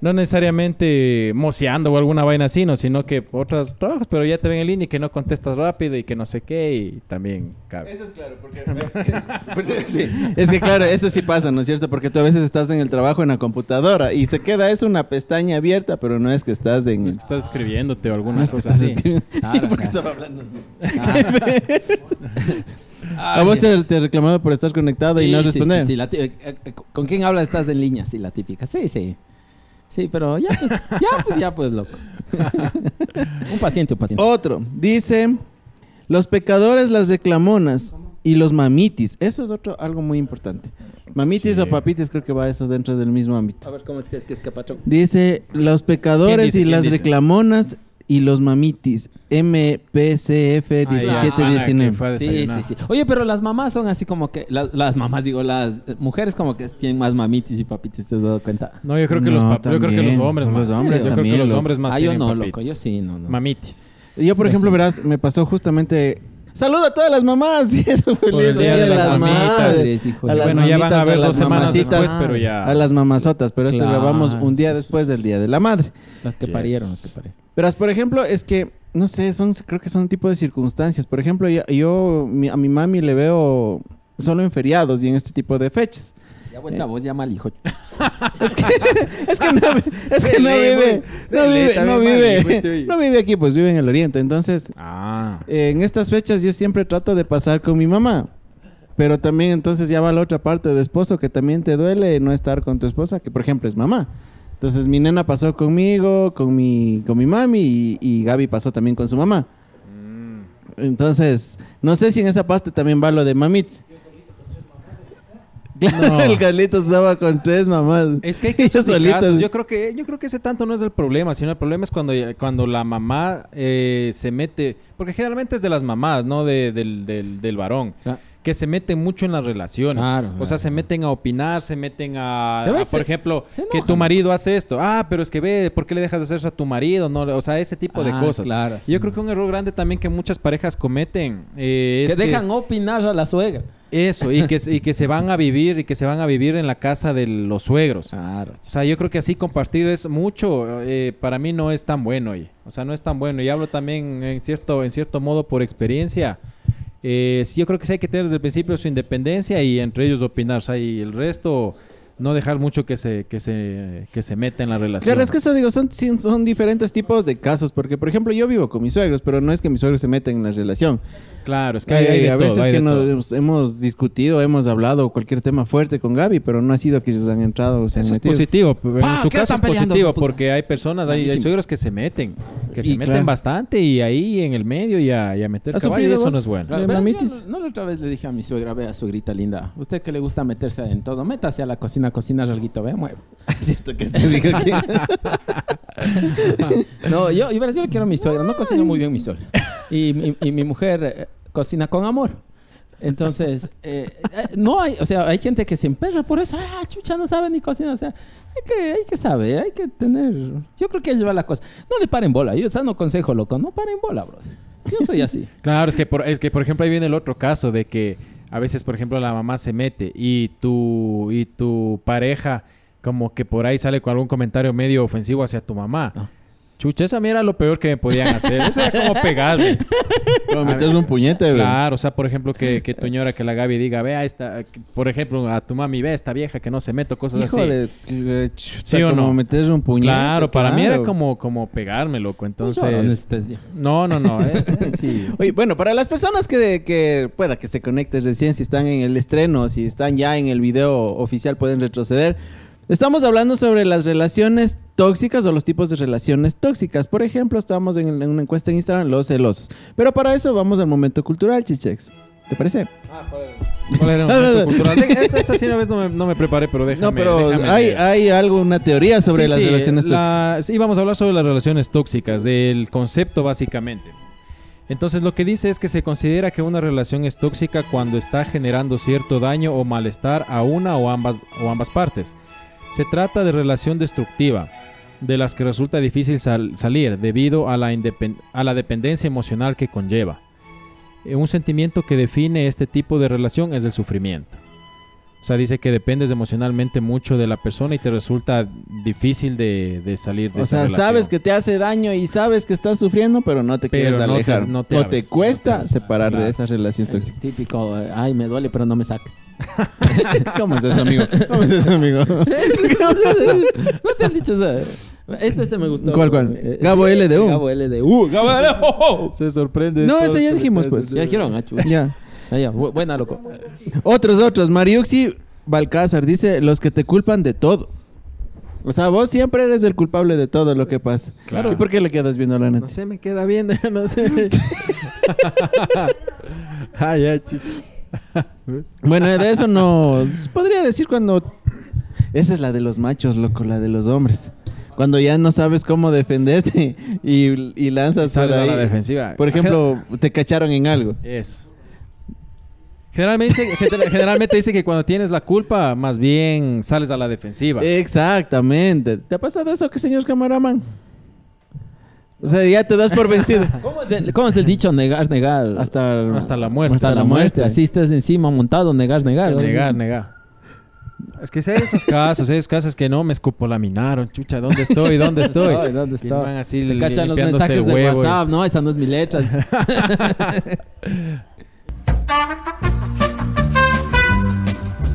no necesariamente moceando o alguna vaina así, no, sino que otros trabajos, pero ya te ven en línea y que no contestas rápido y que no sé qué y también cabe. Eso es claro, porque... <laughs> Pues, sí, Es que claro, eso sí pasa, ¿no es cierto? Porque tú a veces estás en el trabajo en la computadora y se queda, es una pestaña abierta, pero no es que estás en... No es que estás escribiéndote o alguna no es que cosa estás así. escribiendo. <laughs> Claro, porque claro. estaba hablando. <laughs> A vos te, te he reclamado por estar conectado y Sí, no sí, responder. Sí, sí, la eh, eh, ¿Con quién hablas? Estás en línea, sí, la típica. Sí, sí. Sí, pero ya pues, ya pues, ya pues, loco. <laughs> un paciente, un paciente. Otro, dice, los pecadores, las reclamonas y los mamitis. Eso es otro, algo muy importante. Mamitis Sí. o papitis creo que va eso dentro del mismo ámbito. A ver, ¿cómo es que es que es capacho? Dice, los pecadores ¿Quién dice? y ¿Quién las dice? reclamonas y los mamitis. MPCF Ah, ya. 1719. Ana, que fue a Sí, sí, sí. Oye, pero las mamás son así como que... la- las mamás, digo, las mujeres como que tienen más mamitis y papitis, ¿te has dado cuenta? No, yo creo que, No, los, pap- yo creo que los también. hombres Los más. hombres yo creo también, que los hombres más ah, yo no, papitis. loco. Yo sí, no, no. Mamitis. Yo, por Yo ejemplo, sí. verás, me pasó justamente... Saluda a todas las mamás. <laughs> Y eso, feliz el día día de de las las mamitas. madres. hijo A las bueno, ya van a mamitas, ver a las mamacitas, después, pero ya... A las mamazotas, pero esto Claro, grabamos un día después del Día de la Madre. Las que Yes. parieron, las que parieron. Pero, por ejemplo, es que, no sé, son, creo que son tipo de circunstancias. Por ejemplo, yo, yo mi- a mi mami le veo solo en feriados y en este tipo de fechas. Ya vuelta vos, llama al hijo. <laughs> Es que, es que no, es que <laughs> no Dele, vive, no vive, no vive, no vive aquí, pues vive en el oriente. Entonces, Ah. eh, en estas fechas yo siempre trato de pasar con mi mamá. Pero también entonces ya va la otra parte de esposo que también te duele no estar con tu esposa, que por ejemplo es mamá. Entonces mi nena pasó conmigo, con mi, con mi mami y, y Gaby pasó también con su mamá. Entonces, no sé si en esa parte también va lo de mamits. <laughs> Claro, el Carlitos estaba con tres mamás. Es que hay <laughs> Ellos casos. Yo creo que yo creo que ese tanto no es el problema, sino el problema es cuando, cuando la mamá eh, se mete, porque generalmente es de las mamás, no de- del, del, del varón, Ah. que se meten mucho en las relaciones. Claro, o claro. sea, se meten a opinar, se meten a, A por ejemplo, que tu marido hace esto. Ah, pero es que ve, ¿por qué le dejas de hacer eso a tu marido? No, o sea, ese tipo de Ah, cosas. claro, yo creo que un error grande también que muchas parejas cometen eh, Que es dejan opinar a la suegra. Eso y que, y que se van a vivir y que se van a vivir en la casa de los suegros. Claro. O sea, yo creo que así compartir es mucho, eh, para mí no es tan bueno, oye. O sea, no es tan bueno. Y hablo también en cierto, en cierto modo por experiencia. Eh, sí, yo creo que sí hay que tener desde el principio su independencia y entre ellos opinar. O sea, y el resto no dejar mucho que se, que se, que se meta en la relación. Claro, es que eso digo, son, son diferentes tipos de casos, porque por ejemplo yo vivo con mis suegros, pero no es que mis suegros se metan en la relación. Claro, es que hay, hay de a todo, veces hay que de nos todo. hemos, discutido, hemos hablado cualquier tema fuerte con Gaby, pero no ha sido que ellos han entrado o se han Eso es metido. positivo, pero en Ah, su ¿qué caso están es peleando, positivo puta? porque hay personas, hay, suegros que se meten Que Y se meten claro. bastante y ahí en el medio y a, y a meter ¿Has caballo, y sufrido eso vos? no es bueno. ¿De Pero yo mamitis? No, no, la otra vez le dije a mi suegra, vea, suegrita linda, usted que le gusta meterse en todo, métase a la cocina, cocina alguito, vea, mueve. <laughs> Es cierto que te digo que... <laughs> No, yo, yo, yo le quiero a mi suegra, no cocina muy bien mi suegra. Y, mi- y mi mujer eh, cocina con amor. Entonces, <laughs> eh, eh, no hay, o sea, hay gente que se emperra por eso, ah, chucha, no sabe ni cocinar, o sea, hay que, hay que saber, hay que tener, yo creo que lleva la cosa. No le paren bola, yo sano consejo, loco, no paren bola, brother. Yo soy así. <laughs> Claro, es que, por, es que por ejemplo ahí viene el otro caso de que a veces, por ejemplo, la mamá se mete y tu, y tu pareja como que por ahí sale con algún comentario medio ofensivo hacia tu mamá. Ah. Chucha, eso a mí era lo peor que me podían hacer. Eso era como pegarme. <laughs> Como metes un puñete, güey. Claro, o sea, por ejemplo, que, que tu ñora, que la Gaby diga, vea esta, por ejemplo, a tu mami, ve esta vieja que no se mete, o cosas Hijo así. de... eh, chuta, ¿Sí o como no? meter un puñete. claro, para mí era claro. como, como pegarme, loco. Entonces, ustedes, ya. no, no, no. es- <laughs> es- sí. Oye, bueno, para las personas que, que pueda que se conecten recién, si están en el estreno, si están ya en el video oficial, pueden retroceder. Estamos hablando sobre las relaciones tóxicas o los tipos de relaciones tóxicas. Por ejemplo, estábamos en, en una encuesta en Instagram, los celosos. Pero para eso vamos al momento cultural, chichex. ¿Te parece? ¿Cuál era el momento <laughs> cultural? Esta, esta sí una vez no me, no me preparé, pero déjame. no, pero déjame hay, leer. hay algo, una teoría sobre Sí, las sí, relaciones tóxicas. la- Sí, vamos a hablar sobre las relaciones tóxicas, del concepto básicamente. Entonces lo que dice es que se considera que una relación es tóxica cuando está generando cierto daño o malestar a una o ambas, o ambas partes. Se trata de relación destructiva, de las que resulta difícil sal- salir debido a la, a la dependencia emocional que conlleva. Eh, Un sentimiento que define este tipo de relación es el sufrimiento. O sea, dice que dependes emocionalmente mucho de la persona y te resulta difícil de, de salir de O esa sea, relación. sabes que te hace daño y sabes que estás sufriendo, pero no te Pero quieres no te- alejar. no o te abres, cuesta no te abres. separar Claro. de esa relación El tóxica. típico, eh, ay, me duele, pero no me saques. <laughs> ¿Cómo es eso, amigo? ¿Cómo es eso, amigo? <laughs> ¿No te han dicho eso? Este se me gustó. ¿Cuál, cuál? Eh, Gabo LDU. Gabo LDU. Gabo LDU. Se sorprende. No, eso ya dijimos, pues. Ya dijeron, ah, chuta. Ya. Ah, ya, bu- buena, loco. Otros, otros. Mariuxi Balcázar dice, los que te culpan de todo. O sea, vos siempre eres el culpable de todo lo que pasa. Claro. ¿Y por qué le quedas viendo a la neta? No sé, me queda bien, <laughs> no sé. <laughs> Ay, ya, chicho. <laughs> Bueno, de eso no... Podría decir cuando... Esa es la de los machos, loco, la de los hombres. Cuando ya no sabes cómo defenderte y, y lanzas por Sales a ahí. la defensiva. Por ejemplo, te cacharon en algo. Eso. Generalmente, dice- <laughs> generalmente dice que cuando tienes la culpa, más bien sales a la defensiva. Exactamente. ¿Te ha pasado eso, que señor camaraman? O sea, ya te das por <laughs> vencido. ¿Cómo es el, cómo es el dicho negar, negar? Hasta, Hasta la muerte. Hasta la muerte. Así estés encima montado, negar, negar. Negar, negar. Es que si hay esos casos, hay esos casos que no me escopolaminaron. Chucha, ¿dónde estoy? ¿¿Dónde <laughs> estoy? Ay, ¿Dónde Y van así Te cachan los mensajes de y- WhatsApp. No, esa no es mi letra.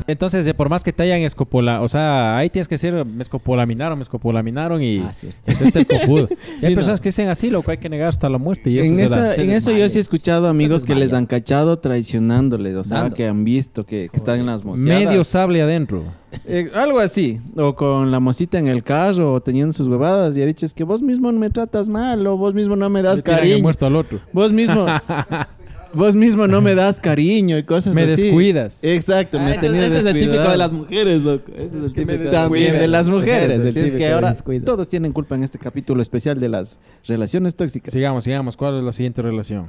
Entonces, por más que te hayan escopola, o sea, ahí tienes que decir, me escopolaminaron, me escopolaminaron y Ah, es el cojudo. <laughs> Sí, hay no. personas que dicen así, loco, hay que negar hasta la muerte. Y eso en es verdad. esa, Se en eso yo sí he escuchado amigos que les han cachado traicionándoles, o sea, Dando. que han visto que, que están en las mociadas. Medio sable adentro. Eh, algo así, o con la mosita en el carro, o teniendo sus huevadas, y ha dicho, es que vos mismo me tratas mal, o vos mismo no me das Le cariño, muerto al otro. vos mismo, <laughs> vos mismo no me das cariño y cosas Me así. descuidas. Exacto, me Ah, has ese, tenido ese es el típico de las mujeres, loco. Ese es el que me típico También de las mujeres, el así es que ahora descuido. todos tienen culpa en este capítulo especial de las relaciones tóxicas. Sigamos, sigamos. ¿Cuál es la siguiente relación?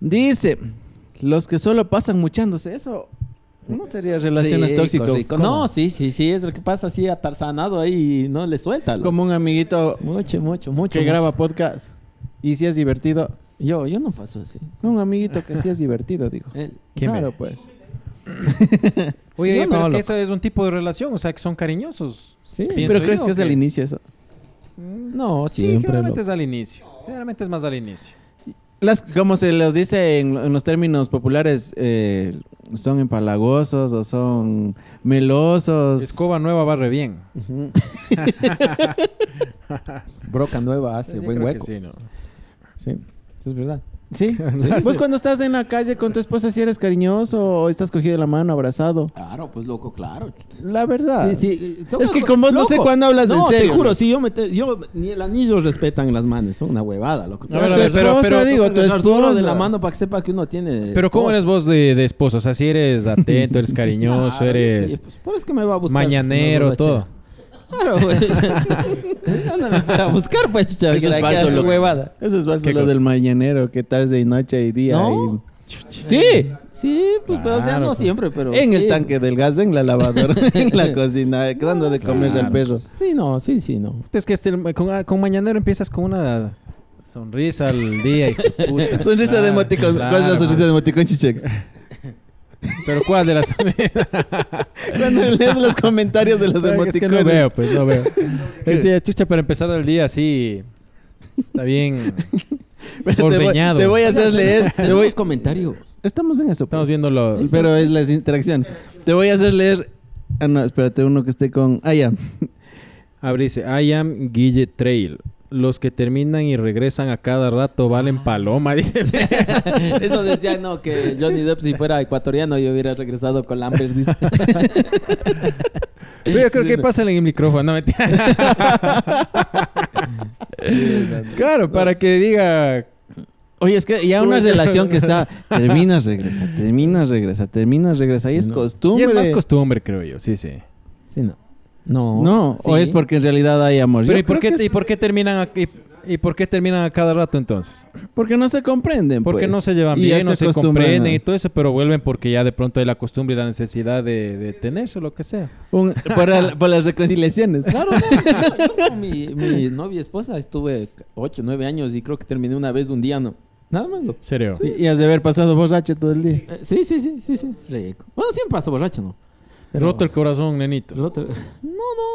Dice, los que solo pasan muchándose, eso no sería relaciones Sí, tóxicas. No, sí, sí, sí. Es lo que pasa así atarzanado ahí y no le suelta. Como un amiguito Mucho, mucho, mucho. que mucho. graba podcast y si es divertido. Yo, yo no paso así. No, un amiguito que sí es divertido, digo. Él. ¿Quién claro, pues. <laughs> Oye, Yo pero no, es que loco. eso es un tipo de relación, o sea, que son cariñosos. Sí, Pero crees yo que es el inicio eso. No, Sí, siempre. generalmente es al inicio. Generalmente es más al inicio. Las, como se los dice en, en los términos populares, eh, son empalagosos o son melosos. Escoba nueva barre bien. <laughs> <laughs> Broca nueva hace buen hueco. Sí. sí. Eso es verdad. ¿Sí? <laughs> Pues cuando estás en la calle con tu esposa, si eres cariñoso o estás cogido de la mano, abrazado. Claro, pues loco, claro. La verdad. Sí, sí. Es que con vos no sé cuándo hablas en no, serio. te juro, sí, yo, me te- yo ni el anillo respetan las manos, son una huevada, loco. No, Pero tu ver, pero- esposa, pero- digo, tu esposa. de la mano para que sepa que uno tiene. Pero ¿cómo esposa. eres vos de, de esposo? O sea, si eres <laughs> atento, eres cariñoso, Claro, eres sí, pues, por eso que me va a buscar. mañanero, todo. Claro, güey. <laughs> Ándame para buscar, pues, chicha. Eso que es la- que falso, loco. huevada. Eso es falso ¿Qué lo cosa? del mañanero, que tarde y noche y día. ¿No? y- Sí, Sí, pues, pero, o sea, no pues. siempre, pero. en sí. el tanque del gas, en la lavadora, <laughs> en la cocina, dando de comer al Claro. perro. Sí, no, sí, sí, no. Es que este- con, ah, con mañanero empiezas con una sonrisa al día. <laughs> puta. Sonrisa de Claro, emoticón. ¿Cuál es la sonrisa de emoticón, Chichex? Pero ¿cuál de las <laughs> Cuando lees los comentarios de los Es que emoticones. no veo, pues no veo. <laughs> Decía, chucha, para empezar el día así. Está bien. <laughs> Pero te, voy, te voy a hacer leer. Te voy... Tenemos comentarios. Estamos en eso. Estamos pues. viendo los. Pero es las interacciones. Te voy a hacer leer. Ah, no, espérate, uno que esté con. Ah, ya. A ver, dice, I am Guille Trail. Los que terminan y regresan a cada rato valen paloma, dice. <laughs> Eso decía, no, que Johnny Depp si fuera ecuatoriano y hubiera regresado con Lambert, dice. Pero yo creo que pasa en el micrófono, no mentira. claro, para que diga. Oye, es que ya una relación que está. <laughs> Terminas, regresa, terminas, regresa, terminas, regresa. Ahí es No. Y costumbre. es más costumbre, creo yo, sí, sí. Sí, no. No. No, o Sí. es porque en realidad hay amor. Pero Yo ¿y por, qué, ¿y por qué terminan a, y, y por qué terminan a cada rato entonces? Porque no se comprenden. Porque pues. no se llevan Y bien, no se acostumbran comprenden y todo eso, pero vuelven porque ya de pronto hay la costumbre y la necesidad de, de tenerse o lo que sea. Un- <laughs> por, el- por las reconciliaciones. Claro, no, <laughs> no, yo con mi, mi novia esposa estuve 8, 9 años y creo que terminé una vez un día, no. Nada más. Serio. Y, y has de haber pasado borracho todo el día. Eh, sí, sí, sí, sí, sí. Rico. Bueno, siempre paso borracho, ¿no? Roto el corazón, nenito. <laughs> No,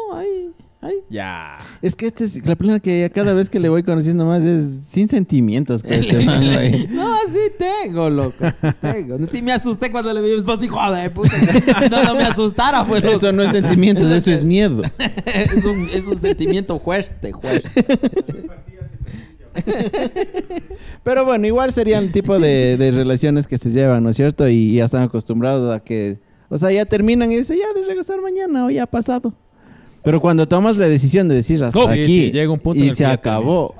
no, ahí, ahí. Ya. Es que este es la plena que cada vez que le voy conociendo más es sin sentimientos. con este man, güey. No, sí tengo, loco, sí tengo. Sí me asusté cuando le vi a mi esposa, hijo de puta. No, no me asustara, pues. loco. Eso no es sentimientos, eso es miedo. <laughs> es, un, es un sentimiento fuerte, fuerte. Pero bueno, igual serían tipo de, de relaciones que se llevan, ¿no es cierto? Y ya están acostumbrados a que, o sea, ya terminan y dicen, ya de regresar mañana o ya ha pasado. Pero cuando tomas la decisión de decir hasta sí, aquí sí, llega un punto en y se acabó.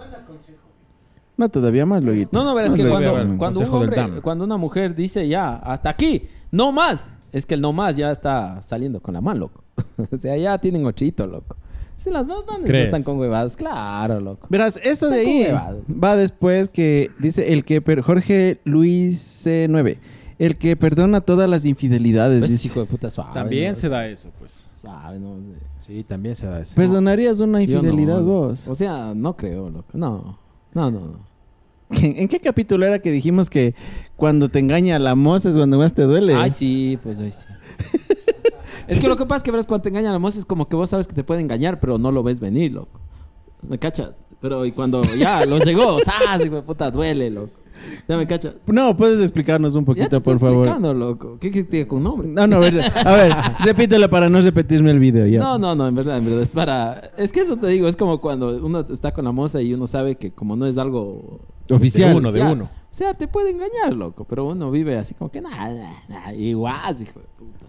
No, todavía más, Loguito. No, no, verás Más que cuando, cuando, un hombre, cuando una mujer dice ya, hasta aquí, no más, es que el no más ya está saliendo con la mano, loco. <laughs> o sea, ya tienen ochito, loco. Si las más no ¿Crees? están con huevadas, claro, loco. Verás, eso de ahí va después que dice el que Jorge Luis C9, el que perdona todas las infidelidades. Dice. hijo de puta suave. También ¿no? se da eso, pues. Suave, no sé. Sí, también se da eso. ¿Perdonarías una no, infidelidad vos? O sea, no creo, loco. No, no, no. no. ¿En qué capítulo era que dijimos que cuando te engaña la moza es cuando más te duele? Ay, sí, pues ay, sí. <laughs> es que lo que pasa es que verás cuando te engañan a la moza es como que vos sabes que te puede engañar, pero no lo ves venir, loco. ¿Me cachas? Pero y cuando ya lo llegó, <laughs> ¡zas! Hijo de puta, duele, loco. ¿Ya me cachas? No, puedes explicarnos un Ya poquito, te por estoy favor. explicando, loco. ¿Qué quieres que con nombre? No, no, a ver, a <laughs> ver, repítelo para no repetirme el video ya. No, no, no, en verdad, en verdad. Es para. Es que eso te digo, es como cuando uno está con la moza y uno sabe que como no es algo. Oficial. De uno, de uno. O sea, te puede engañar, loco. Pero uno vive así como que nada, nada, igual, hijo de puta.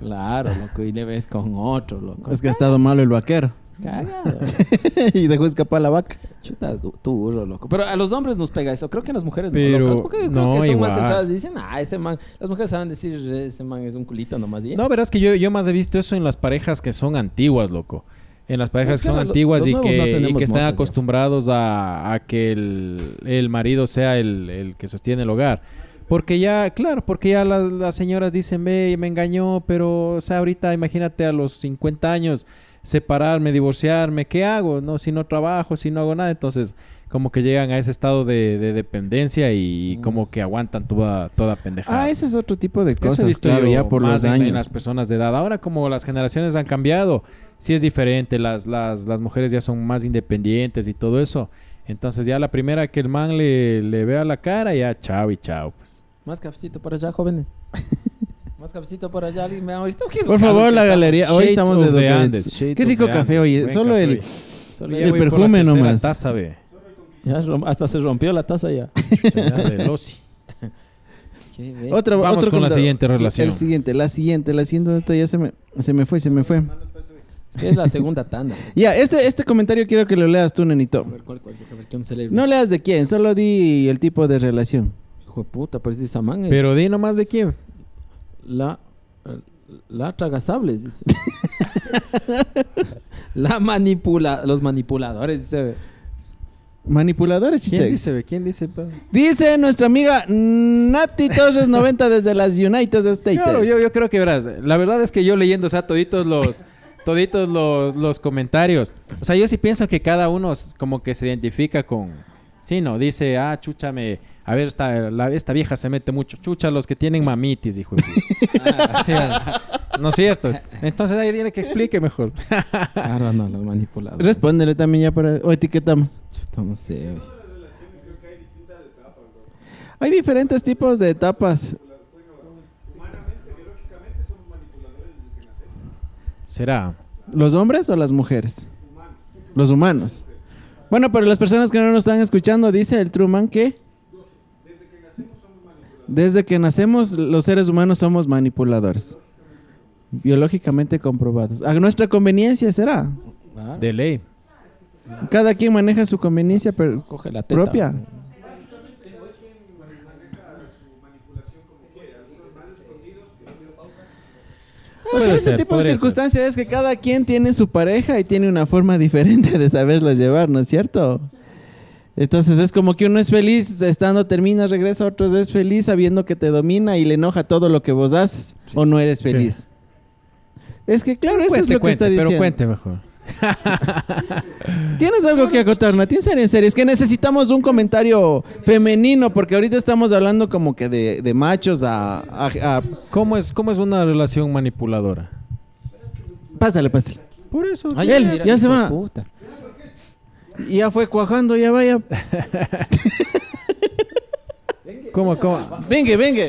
Claro, loco. Y le ves con otro, loco. Es que ha estado malo el vaquero. Cagado. <laughs> y dejó escapar la vaca. Chutas, tu tu burro, loco. Pero a los hombres nos pega eso. Creo que a las mujeres Pero, no. Loco. Las mujeres creo no, que son igual. más centradas y dicen, ah, ese man. Las mujeres saben decir, ese man es un culito nomás. Y. No, verás que yo, yo más he visto eso en las parejas que son antiguas, loco. En las parejas Es que que son lo- antiguas y no que, y tenemos que están mozas acostumbrados a, a que el, el marido sea el, el que sostiene el hogar. Porque ya, claro, porque ya las, las señoras dicen, ve, me engañó, pero, o sea, ahorita imagínate a los 50 años separarme, divorciarme, ¿qué hago? No, si no trabajo, si no hago nada, entonces como que llegan a ese estado de, de dependencia y como que aguantan toda, toda pendejada. Ah, eso es otro tipo de cosas, claro, ya por más los años. En las personas de edad. Ahora como las generaciones han cambiado, sí es diferente. Las, las, las mujeres ya son más independientes y todo eso. Entonces ya la primera que el man le, le vea la cara, ya chao y chao. pues. Más cafecito por allá, jóvenes. <laughs> Más cafecito por allá. Alguien me ha visto. ¿Qué Por favor, la galería. Hoy Shades estamos de shades Qué rico café, oye. Buen Solo café, el... Solo el perfume nomás. taza, ve. Ya rom- hasta se rompió la taza ya. de <laughs> Otra, Vamos otro con la siguiente relación. El siguiente, la siguiente, la siguiente. Esta ya se me, se me fue, se me fue. Es es la segunda tanda. <laughs> Ya, este, este comentario quiero que lo leas tú, nenito. A ver, ¿cuál, cuál? A ver, ¿quién se lee? No leas de quién, solo di el tipo de relación. Hijo de puta, pero ese Samán es... Pero di nomás de quién. La... La tragasables, dice. <laughs> la manipula... Los manipuladores, dice. Manipuladores, ¿Quién chichex. dice? ¿Quién dice? pa? Dice nuestra amiga Nati Torres 90 desde las United States. Claro, yo, yo creo que verás. La verdad es que yo leyendo, o sea, toditos los, <laughs> toditos los, los comentarios. O sea, yo sí pienso que cada uno como que se identifica con. Sí, no, dice, ah, chucha, me. A ver, esta, la- esta vieja se mete mucho. Chucha, los que tienen mamitis, hijo. de. <laughs> Sí, ah, <laughs> no es cierto. Entonces ahí tiene que explique mejor. <laughs> Claro, no, los manipuladores. Respóndele también ya para... O etiquetamos. Chuta, no sé. Hay diferentes tipos de etapas. Será. ¿Los hombres o las mujeres? Los humanos. Bueno, pero las personas que no nos están escuchando, dice el Truman que... Desde que nacemos, los seres humanos somos manipuladores. Biológicamente comprobados. A nuestra conveniencia será. De ley. Cada quien maneja su conveniencia pero Coge la teta. propia. O sea, ese ser, tipo de circunstancias es que cada quien tiene su pareja y tiene una forma <laughs> diferente de saberlo llevar, ¿no es cierto? Entonces es como que uno es feliz estando, termina, regresa, otro es feliz sabiendo que te domina y le enoja todo lo que vos haces o no eres feliz. Es que claro, eso es lo que cuente, está diciendo. pero cuente mejor. ¿Tienes algo que acotar, Nati? En serio, en serio. Es que necesitamos un comentario femenino porque ahorita estamos hablando como que de, de machos a, a- a- ¿Cómo es, ¿Cómo es una relación manipuladora? Pásale, pásale. Por eso. Ay, Él, mira, ya se va. puta. Y ya fue cuajando, ya vaya. <laughs> ¿Cómo, cómo? Venga, venga.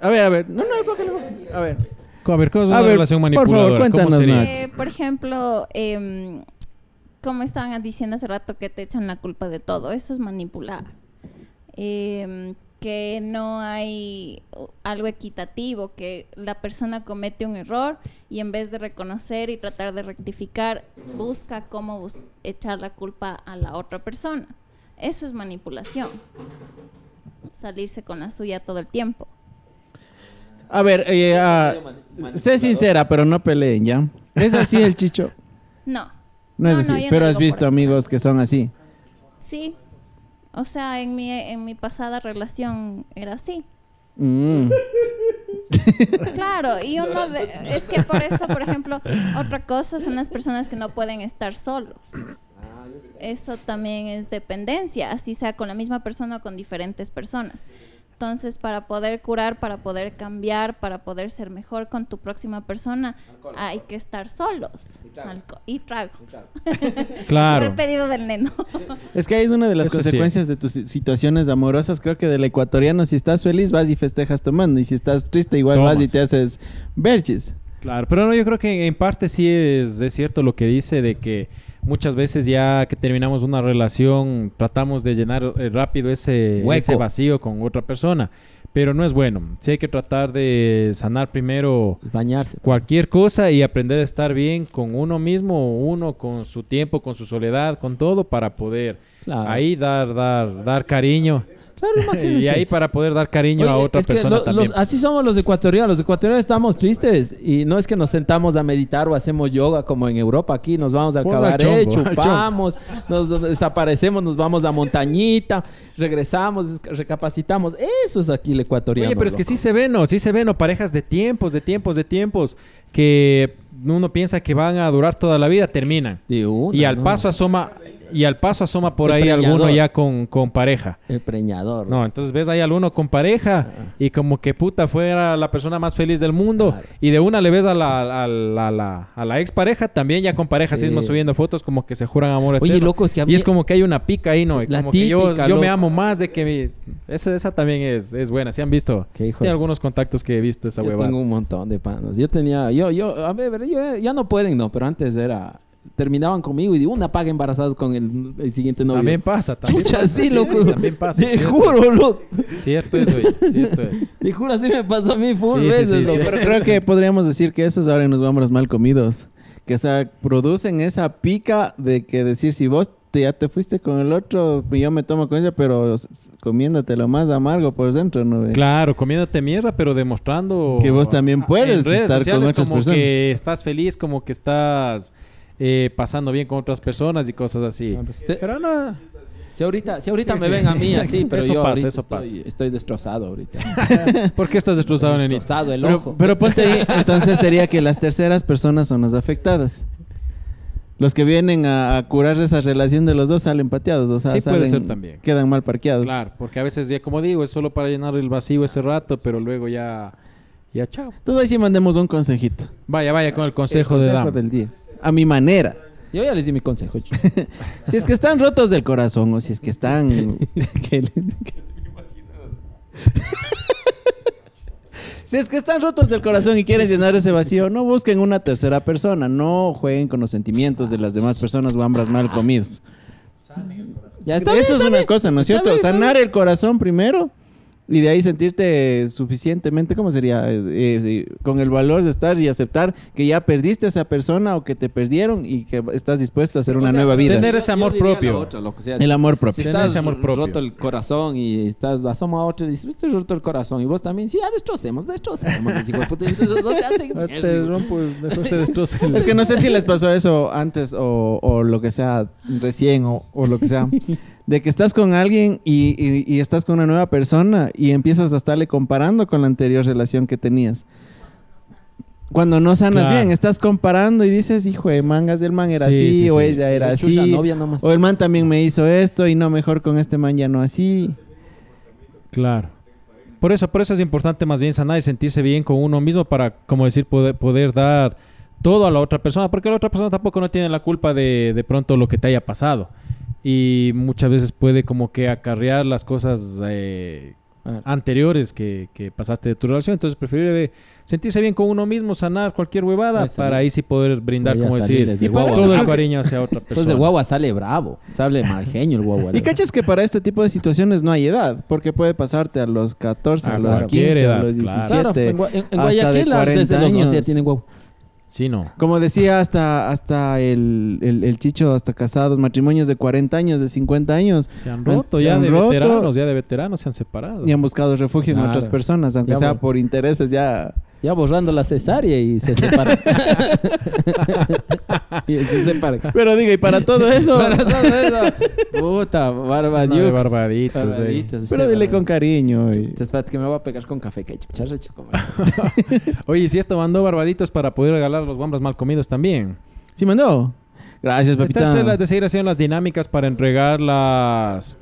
A ver, a ver. No, no. A ver. A ver, ¿cómo es una ver, relación por favor, manipuladora? ¿Cómo cuéntanos? Nat. Eh, por ejemplo, em, como estaban diciendo hace rato que te echan la culpa de todo, eso es manipular. Em, que no hay algo equitativo, que la persona comete un error y en vez de reconocer y tratar de rectificar, busca cómo bus- echar la culpa a la otra persona. Eso es manipulación. Salirse con la suya todo el tiempo. A ver, eh, ah, sé sincera, pero no peleen, ¿ya? ¿Es así el chicho? <laughs> No. No es No, no, así, yo no pero has digo visto amigos que son así. Sí. O sea, en mi, en mi pasada relación era así. Mm. <laughs> Claro, y uno de- es que por eso, por ejemplo, otra cosa son las personas que no pueden estar solos. Eso también es dependencia, así sea con la misma persona o con diferentes personas. Entonces, para poder curar, para poder cambiar, para poder ser mejor con tu próxima persona, hay que estar solos. Alco- Y trago. Fue <laughs> Claro. el pedido del neno. <laughs> Es que ahí es una de las Eso sí. consecuencias de tus si- situaciones amorosas. Creo que del ecuatoriano, si estás feliz, vas y festejas tomando. Y si estás triste, igual vas y te haces berchis. Claro, pero no, yo creo que en parte sí es, es cierto lo que dice de que muchas veces ya que terminamos una relación tratamos de llenar eh, rápido ese, ese vacío con otra persona, pero no es bueno. Sí hay que tratar de sanar primero Bañarse. cualquier cosa y aprender a estar bien con uno mismo, uno con su tiempo, con su soledad, con todo para poder Claro. ahí dar dar dar cariño Claro, imagínense. <laughs> y ahí para poder dar cariño a otra es que persona lo- también. los- así somos los ecuatorianos. Los ecuatorianos estamos tristes y no es que nos sentamos a meditar o hacemos yoga como en Europa. Aquí nos vamos al cabaret, chongo, chupamos, nos desaparecemos, nos vamos a montañita, regresamos, recapacitamos. Eso es aquí el ecuatoriano. Oye, pero es que sí se ven, ¿no? Sí se ven, ¿no? Parejas de tiempos, de tiempos, de tiempos, que uno piensa que van a durar toda la vida, terminan. De una, y al ¿no? paso asoma, y al paso asoma por ahí alguno ya con, con pareja. El preñador. No, entonces ves ahí alguno con pareja y como que puta fuera la persona más feliz del mundo Claro. y de una le ves a la, a la, a la, a la expareja también ya con pareja, así Sí. mismo subiendo fotos como que se juran amor Oye, eterno. loco, es que Y había- es como que hay una pica ahí, ¿no? Y La como que yo, típica, yo me amo más de que mi... Esa, esa también es, es buena. ¿Sí han visto? Qué hijo Sí, algunos contactos que he visto esa Yo huevada. tengo un montón de panas. Yo tenía, yo, yo, a ver, yo, ya no pueden, no, pero antes era, terminaban conmigo y de una paga embarazados con el, el siguiente novio. También pasa, también Chucha, pasa. sí, loco. también pasa. Te cierto. juro, loco. Cierto es, güey. Cierto es. <laughs> Te juro, así me pasó a mí full Sí, veces, sí, loco. sí. Pero creo que podríamos decir que esos ahora nos vamos mal comidos. Que o sea, producen esa pica de que decir si vos te, ya te fuiste con el otro, yo me tomo con ella, pero comiéndote lo más amargo por dentro, ¿no? ve? Claro, comiéndote mierda, pero demostrando Que vos también puedes en redes estar con otras como personas. que estás feliz, como que estás eh, pasando bien con otras personas y cosas así. Ah, pues te- Pero no, Si ahorita, si ahorita me ven a mí así, pero Eso yo pasa, ahorita eso estoy, pasa. estoy destrozado ahorita. <laughs> ¿por qué estás destrozado, nenito? destrozado el Pero, ojo. pero ponte ahí, <laughs> entonces sería que las terceras personas son las afectadas. Los que vienen a, a curar esa relación de los dos salen pateados, o sea, Sí, puede salen- ser también. quedan mal parqueados. Claro, porque a veces ya como digo, es solo para llenar el vacío ese rato, pero luego ya, ya chao. Entonces ahí sí mandemos un consejito. Vaya, vaya con el consejo, El de consejo Dam. del día. A mi manera. Yo ya les di mi consejo. <laughs> Si es que están rotos del corazón o si es que están... <laughs> <laughs> si es que están rotos del corazón y quieren llenar ese vacío, no busquen una tercera persona. No jueguen con los sentimientos de las demás personas o hambras mal comidos. Ya está bien, Eso es una cosa, ¿no es cierto? bien, Sanar el corazón primero y de ahí sentirte suficientemente, ¿cómo sería? Eh, eh, con el valor de estar y aceptar que ya perdiste a esa persona o que te perdieron y que estás dispuesto a hacer una O sea, nueva vida. tener ese amor propio. otra, lo que sea. El amor Si propio. Tener estás ese amor propio. roto el corazón y estás asoma a otro y dices, estoy roto el corazón y vos también, sí, ya destrocemos, destrocemos. puta, <laughs> Ah, Te rompo, mejor te destrozo el- Es que no sé si les pasó eso antes o, o lo que sea recién o, o lo que sea. <laughs> De que estás con alguien y, y- y estás con una nueva persona y empiezas a estarle comparando con la anterior relación que tenías. Cuando no sanas Claro. bien, estás comparando y dices, hijo de mangas, el man era Sí, así sí, o sí. ella era así. novia nomás. O el man también me hizo esto y no, mejor con este man ya no así. Claro. Por eso, por eso es importante más bien sanar y sentirse bien con uno mismo para, como decir, poder, poder dar todo a la otra persona, porque la otra persona tampoco no tiene la culpa de, de pronto lo que te haya pasado. Y muchas veces puede como que acarrear las cosas eh, anteriores que, que pasaste de tu relación. Entonces preferible sentirse bien con uno mismo, sanar cualquier huevada, para ahí sí poder brindar, Voy como decir, desde Y guagua. todo el cariño hacia otra <laughs> persona. Pues el guagua sale bravo, sale mal genio el guagua. Y cachas que para este tipo de situaciones no hay edad, porque puede pasarte a los 14, Ah, a los claro. 15, Cualquier a los claro. 17. Claro, en, en- en hasta de Guayaquil ah, 40 desde los 12 ya años. tienen guagua. Sí, no. Como decía hasta, hasta el, el, el chicho, hasta casados, matrimonios de 40 años, de 50 años, Se han roto se ya han de roto. veteranos, ya de veteranos se han separado. y han buscado refugio en otras personas, aunque Ya, sea por intereses ya. Ya borrando la cesárea y se separan. <laughs> y se separan. Pero diga, y para todo <laughs> eso, Para todo eso. Puta, barba No, de Dukes. barbaditos, eh. Barbaditos, pero dile con cariño. y- Te espérate que me voy a pegar con café, que chucha, recho, como- <laughs> Oye, si esto mandó barbaditos para poder regalar los guambras mal comidos también. ¿Sí mandó? Gracias, Esta es la papita. de seguir haciendo las dinámicas para entregar las...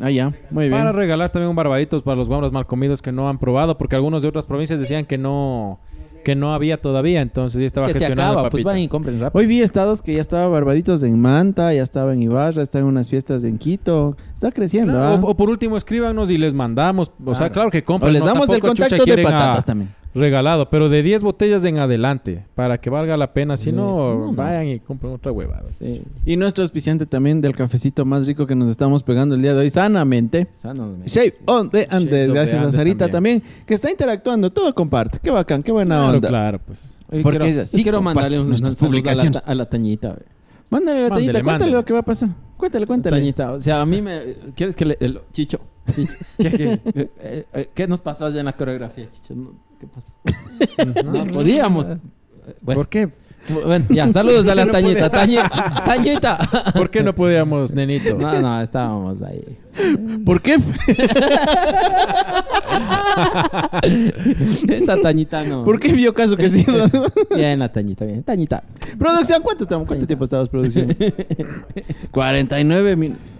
Ah, ya, muy bien. Para regalar también un barbaditos para los guambras mal comidos que no han probado, porque algunos de otras provincias decían que no que no había todavía, entonces ya estaba que se gestionando acaba, pues van y compren rápido. Hoy vi estados que ya estaba Barbaditos en Manta, ya estaba en Ibarra, está en unas fiestas en Quito. Está creciendo, Claro, ¿ah? o, o por último, escríbanos y les mandamos. O sea, Claro. que compren. O les no, damos el contacto de quieren a- patatas también. Regalado, pero de 10 botellas en adelante, para que valga la pena. Si Sí, no, si no, no. vayan y compren otra huevada. Sí, Y nuestro auspiciante también del cafecito más rico que nos estamos pegando el día de hoy, sanamente. sano. Shape on the Andes. of the Gracias a Sarita también. que está interactuando, todo comparte. Qué bacán, qué buena Claro, onda. claro, pues. Oye, Porque quiero, ella sí quiero mandarle un, nuestras a la, publicaciones. a la Tañita. Mándale la Mándele, tallita, cuéntale lo que va a pasar. Cuéntale, cuéntale. Tañita, o sea, a mí me... ¿Quieres que le... el- Chicho, Chicho, ¿qué, qué, eh, eh, ¿qué nos pasó allá en la coreografía, Chicho? No, ¿Qué pasó? No podíamos. Bueno, ¿Por qué? bueno, ya, saludos a la <laughs> No Tañita. Tañi- Tañita. ¿Por qué no podíamos, nenito? No, no, estábamos ahí. ¿Por qué? <laughs> Esa Tañita no. ¿Por qué vio caso que sí? <laughs> Bien, la Tañita, bien. Tañita. producción, ¿cuánto estamos? ¿Cuánto tiempo estamos producción? 49 minutos.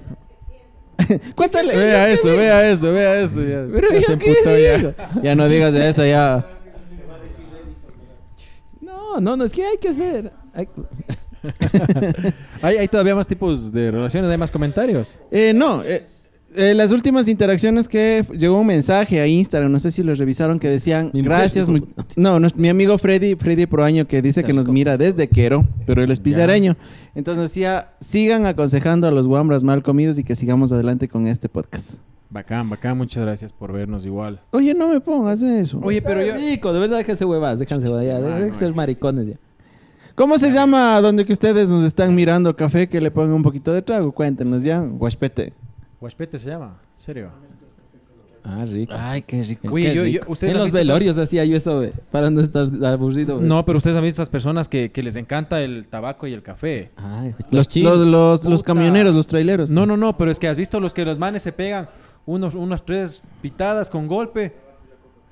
<laughs> Cuéntale. Vea eso, vea eso, vea eso. Ya, Pero ya yo se qué emputó digo? ya. Ya no digas de eso, ya. No, no, no, es que hay que hacer. hay- <laughs> ¿Hay, hay todavía más tipos de relaciones, hay más comentarios. Eh, no, eh, eh, las últimas interacciones que llegó un mensaje a Instagram, no sé si lo revisaron, que decían Mi gracias. No, mi amigo Freddy, Freddy Proaño, que dice que nos mira desde Quero, pero él es pizareño. Entonces decía, sigan aconsejando a los guambras mal comidos y que sigamos adelante con este podcast. Bacán, bacán, muchas gracias por vernos igual. Oye, no me pongas eso. Oye, pero yo... Rico, de verdad, déjense huevas, déjense huevas, ya, dejen de ser maricones ya. ¿Cómo se llama donde que ustedes nos están mirando café que le pongan un poquito de trago? Cuéntenos ya, guaspete. Huaspete se llama, ¿en serio? Ah, rico. Ay, qué rico. Oye, Qué yo- rico. yo- ustedes en los visto esas- velorios hacía yo eso, ve, para no estar aburrido. No, pero ustedes han visto esas personas que, que les encanta el tabaco y el café. Ay, Los, chinos. los, los, camioneros, los traileros. No, no, no, pero es que has visto los que los manes se pegan unos, unas tres pitadas con golpe.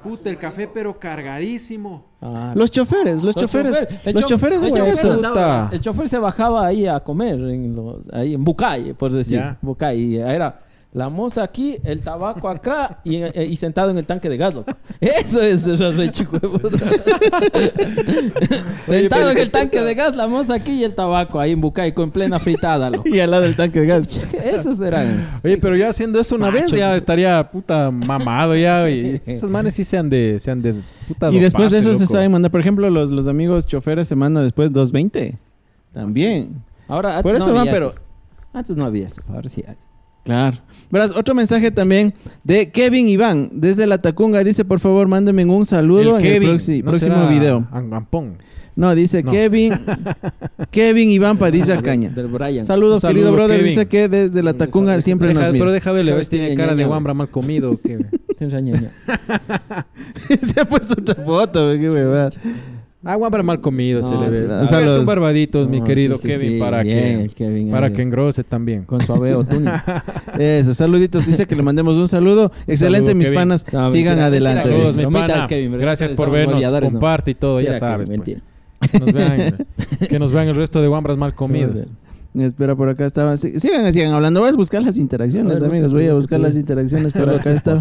Puta, el café pero cargadísimo. Ah, Los choferes, los, choferes. Los cho- choferes el hacen chofer eso. andaba- el chofer se bajaba ahí a comer, en los, ahí en Bucay, por decir. Ya. Bucay. Y era la moza aquí, el tabaco acá y, eh, y sentado en el tanque de gas, loco. Eso es el re chico de puta. <laughs> Sentado en el tanque de gas, la moza aquí y el tabaco ahí en Bucay, con plena fritada, loco. <laughs> Y al lado del tanque de gas. <laughs> Esos eran. Oye, pero yo haciendo eso una vez ya estaría puta mamado ya. Y esos manes sí sean de, sean de puta Y después de eso se sabe mandar. Por ejemplo, los, los amigos choferes se mandan después 220. También. Ahora, Por eso no van, había pero. eso. Antes no había eso, ahora sí hay. Claro. Verás, otro mensaje también de Kevin Iván, desde la Tacunga. Dice, por favor, mándenme un saludo El en Kevin, el proxi- ¿no próximo será video. Angampón? No, dice No. Kevin. <laughs> Kevin Iván Padilla Caña. Del Brian. Saludos, querido brother. Kevin. Dice que desde la Tacunga siempre Deja- nos pero mira. déjame ver, si Tiene cara de guambra mal comido. <laughs> ñaña. <laughs> se ha puesto otra foto, qué Ah, guambra mal comido se No, le sí ve. un barbaditos, mi querido sí, sí, Kevin, sí, para bien, que Kevin para que engrose también. Con suaveo, tuning. <laughs> Eso, saluditos. Dice que le mandemos un saludo. Excelente, saludo, mis Kevin. panas. No, Sigan mentira, adelante. mentira, mi pana. Kevin, Gracias por vernos, comparte y todo, ya sabes. Kevin, pues. Que nos vean, que nos vean el resto de guambras mal comidos. <laughs> Espera, por acá estaban. sí- Sigan, sigan hablando. Voy a buscar las interacciones, ver, amigos. Voy a buscar busca las interacciones. <laughs> Por acá está.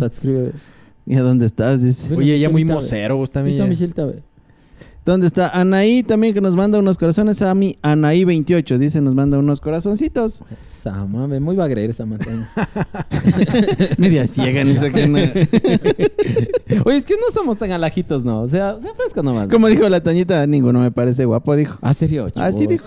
¿Y a dónde estás? Dice. Oye, ya muy mocero vos también. Esa ya. Michelita, ve. ¿Dónde está? Anaí también que nos manda unos corazones. A mi Anaí28 dice, nos manda unos corazoncitos. Esa mame, muy bagreira esa montaña. <laughs> Media ciega sé qué nada. Oye, es que no somos tan alajitos, ¿no? O sea, sea fresco nomás. Como dijo la Tañita, ninguno me parece guapo, dijo. Ah, serio, Ah, sí chuta. dijo.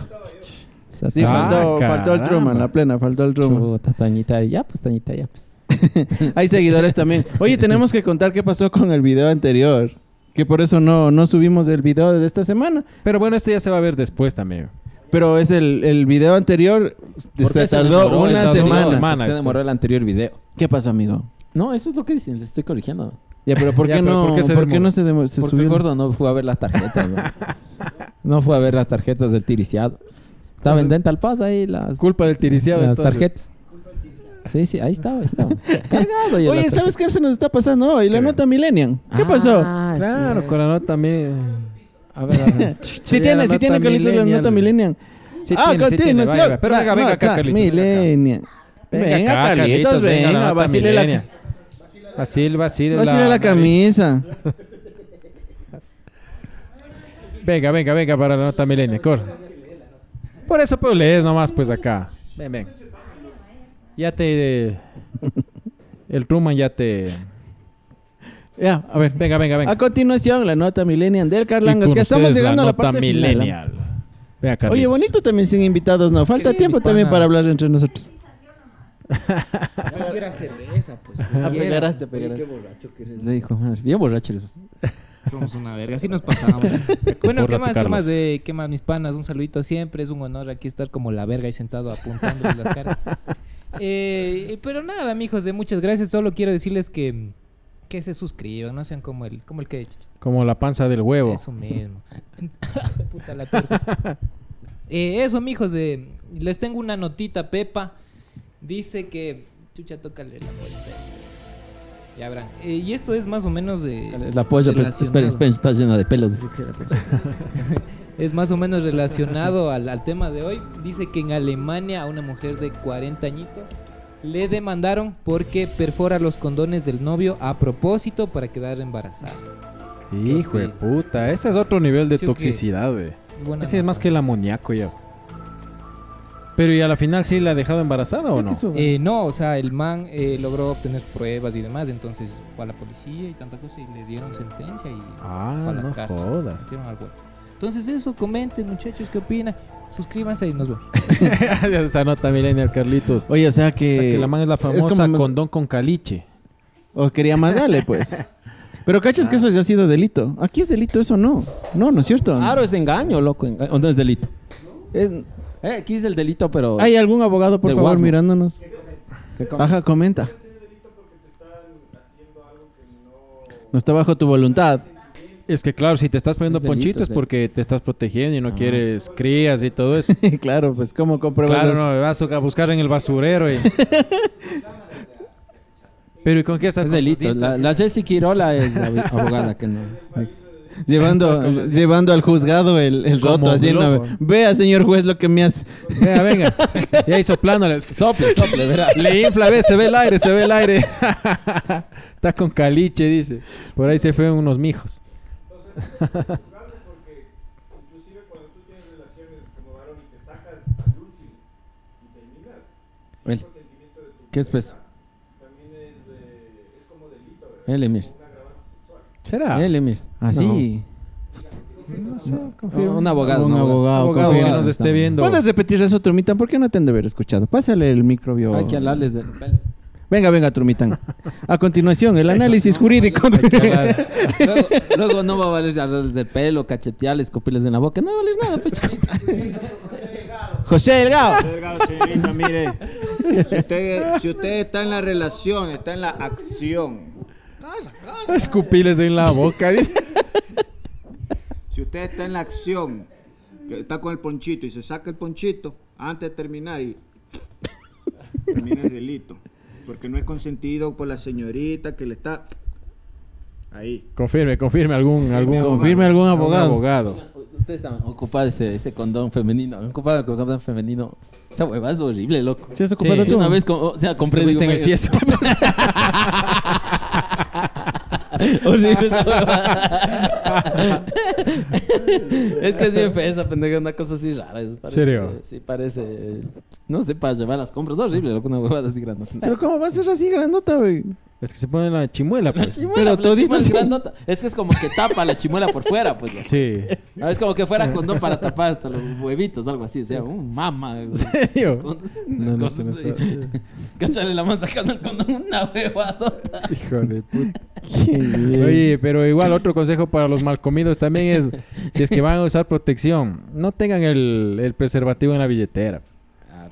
Esa Sí, Ah, faltó, faltó el. Truman, la plena, faltó el Truman. Chuta, Tañita. Ya, pues, Tañita, ya, pues. <laughs> Hay seguidores también. Oye, tenemos que contar qué pasó con el video anterior. Que por eso no, no subimos el video de esta semana. Pero bueno, este ya se va a ver después también. Pero es el, el video anterior. ¿Por Se tardó demoró? una Se semana. semana. Se demoró el anterior video. ¿Qué pasó, amigo? No, eso es lo que dicen, les estoy corrigiendo. Ya, pero ¿por Ya, qué pero no, ¿por qué se ¿por qué no se, se Porque subió? gordo no fue a ver las tarjetas, ¿no? No fue a ver las tarjetas del tiriciado. Estaba en Dental Pass ahí las, Culpa del tiriciado. las entonces. tarjetas. Sí, sí, ahí estaba, ahí estaba. Cargado ya Oye, ¿sabes qué se nos está pasando hoy? La ¿Qué? nota Millennium. ¿Qué Ah, pasó? Claro, sí. con la nota también. A ver, a ver. <laughs> Si tiene, la si tiene Carlitos la nota Millennium. Sí ah, tiene, sí tiene. Pero la venga, venga acá, Carlitos. Millennium. Venga, acá, Carlitos, venga, la vacile la, millennial. Vacil, vacil. vacile la camisa. <laughs> Venga, venga, venga para la nota milenia, corre. Por eso pues lees nomás pues acá. Ven, ven. Ya te... El Truman ya te... Ya, a ver. Venga, venga, venga. A continuación, la nota Millennium del Carlangas, que estamos llegando a la nota parte final. ¿ah? millennial. Venga, Carlitos. Oye, bonito también sin invitados, ¿no? Falta Sí, tiempo también para hablar entre nosotros. Cerveza, pues. Borracho que eres. Le dijo, madre, bien borracho eres. Somos una verga, así nos pasamos. <laughs> bueno, ¿qué más, qué más, de, ¿qué más, mis panas? Un saludito siempre. Es un honor aquí estar como la verga y sentado apuntando las caras. Eh, pero nada, mijos, de muchas gracias. Solo quiero decirles que, que se suscriban, no sean como el, como el que... Como la panza del huevo. Eso mismo. <laughs> Puta la turca. Eh, eso, mijos, de, les tengo una notita, Pepa. Dice que... Chucha, tócale la bolita. Ya verán. Eh, y esto es más o menos de... La polla, pues, espera, espera, está llena de pelos. <laughs> Es más o menos relacionado al, al tema de hoy. Dice que en Alemania a una mujer de 40 añitos le demandaron porque perfora los condones del novio a propósito para quedar embarazada. Hijo de puta. Ese es otro nivel de toxicidad, güey. Es buena Ese es más que el amoníaco ya. Pero ¿y a la final sí la ha dejado embarazada o no? Eh, no, o sea, el man eh, logró obtener pruebas y demás, entonces fue a la policía y tanta cosa y le dieron sentencia y Ah, fue a la no cárcel. jodas. Metieron al hueco. Entonces eso, comenten muchachos, ¿qué opinan? Suscríbanse y nos vemos. <laughs> Esa nota millennial Carlitos. Oye, o sea O sea, que... que la man es la famosa como- condón con caliche. O quería más dale, pues. Pero cachas que eso ya ha sido delito. Aquí es delito eso, no. No, no es cierto. Claro, es engaño, loco. enga- ¿O no es delito? Es- Eh, aquí es el delito, pero... ¿Hay algún abogado, por favor, mirándonos? ¿Qué com- Ajá, comenta. No está bajo tu voluntad. Es que claro, si te estás poniendo Es delito, ponchito es porque te estás protegiendo y no quieres crías y todo eso. <laughs> claro, pues ¿cómo compruebas claro, eso? no, vas a buscar en el basurero. y- <laughs> Pero ¿y con qué estás? Es delito. La, la Jessie Quirola es ab- <laughs> abogada que no... Llevando, llevando al juzgado el, roto, así. Vea, señor juez, lo que me hace. Venga, venga. Ya hizo plano. le- Sople, sople, verá. Le infla, ve, se ve el aire, se ve el aire. Está con caliche, dice. Por ahí se fueron unos mijos. Inclusive cuando tú tienes relaciones como varón y te sacas al último y terminas, sin El- consentimiento de tu ¿Qué es peso? también es, eh, es como delito, ¿verdad? El Emir. ¿Será? El Emir. Así. No sé, confío. Un abogado. Un un abogado, Abogado confío. que nos esté viendo. ¿Puedes repetir eso, Trumitán? ¿Por qué no te han de haber escuchado? Pásale el microbio. Hay que hablarles de... Venga, venga, Trumitán. A continuación, el análisis jurídico. Luego, luego no va a valer hablarles del pelo, cachetearles, escupirles en la boca. No va a valer nada, pues. José Delgado. Delgado, señorita, mire, si usted, si usted está en la relación, está en la acción, Escupiles en la boca. dice. si usted está en la acción, que está con el ponchito y se saca el ponchito antes de terminar y también es delito, porque no es consentido por la señorita que le está ahí. Confirme, confirme algún, algún Confirme algún abogado. abogado. Ustedes están ocupados ese, ese condón femenino. Ocupado con condón femenino. Esa hueva es horrible, loco. ¿Sí has ocupado Sí. tú? Una vez, o sea, compré. Digo, en el <laughs> <laughs> Horrible esa hueva. es que es bien fea esa pendeja, una cosa así rara. es- Parece, ¿Serio? Sí, parece. No sé, para llevar las compras. Horrible, loco, una huevada así grande. Pero ¿cómo va a ser así grandota, güey? Es que se pone la chimuela, pues. Chimuela, Pero la todito chimuela es sí. grandota. Es que es como que tapa la chimuela por fuera, pues. Sí. Ah, Es como que fuera condón para tapar hasta los huevitos, algo así. O sea, un mama. ¿En serio? Con- No, no con- sé, no sé. Cáchale la mano sacando el condón, una huevadota. Hijo de puta. Oye, pero igual otro consejo para los malcomidos también es, si es que van a usar protección, no tengan el, el preservativo en la billetera.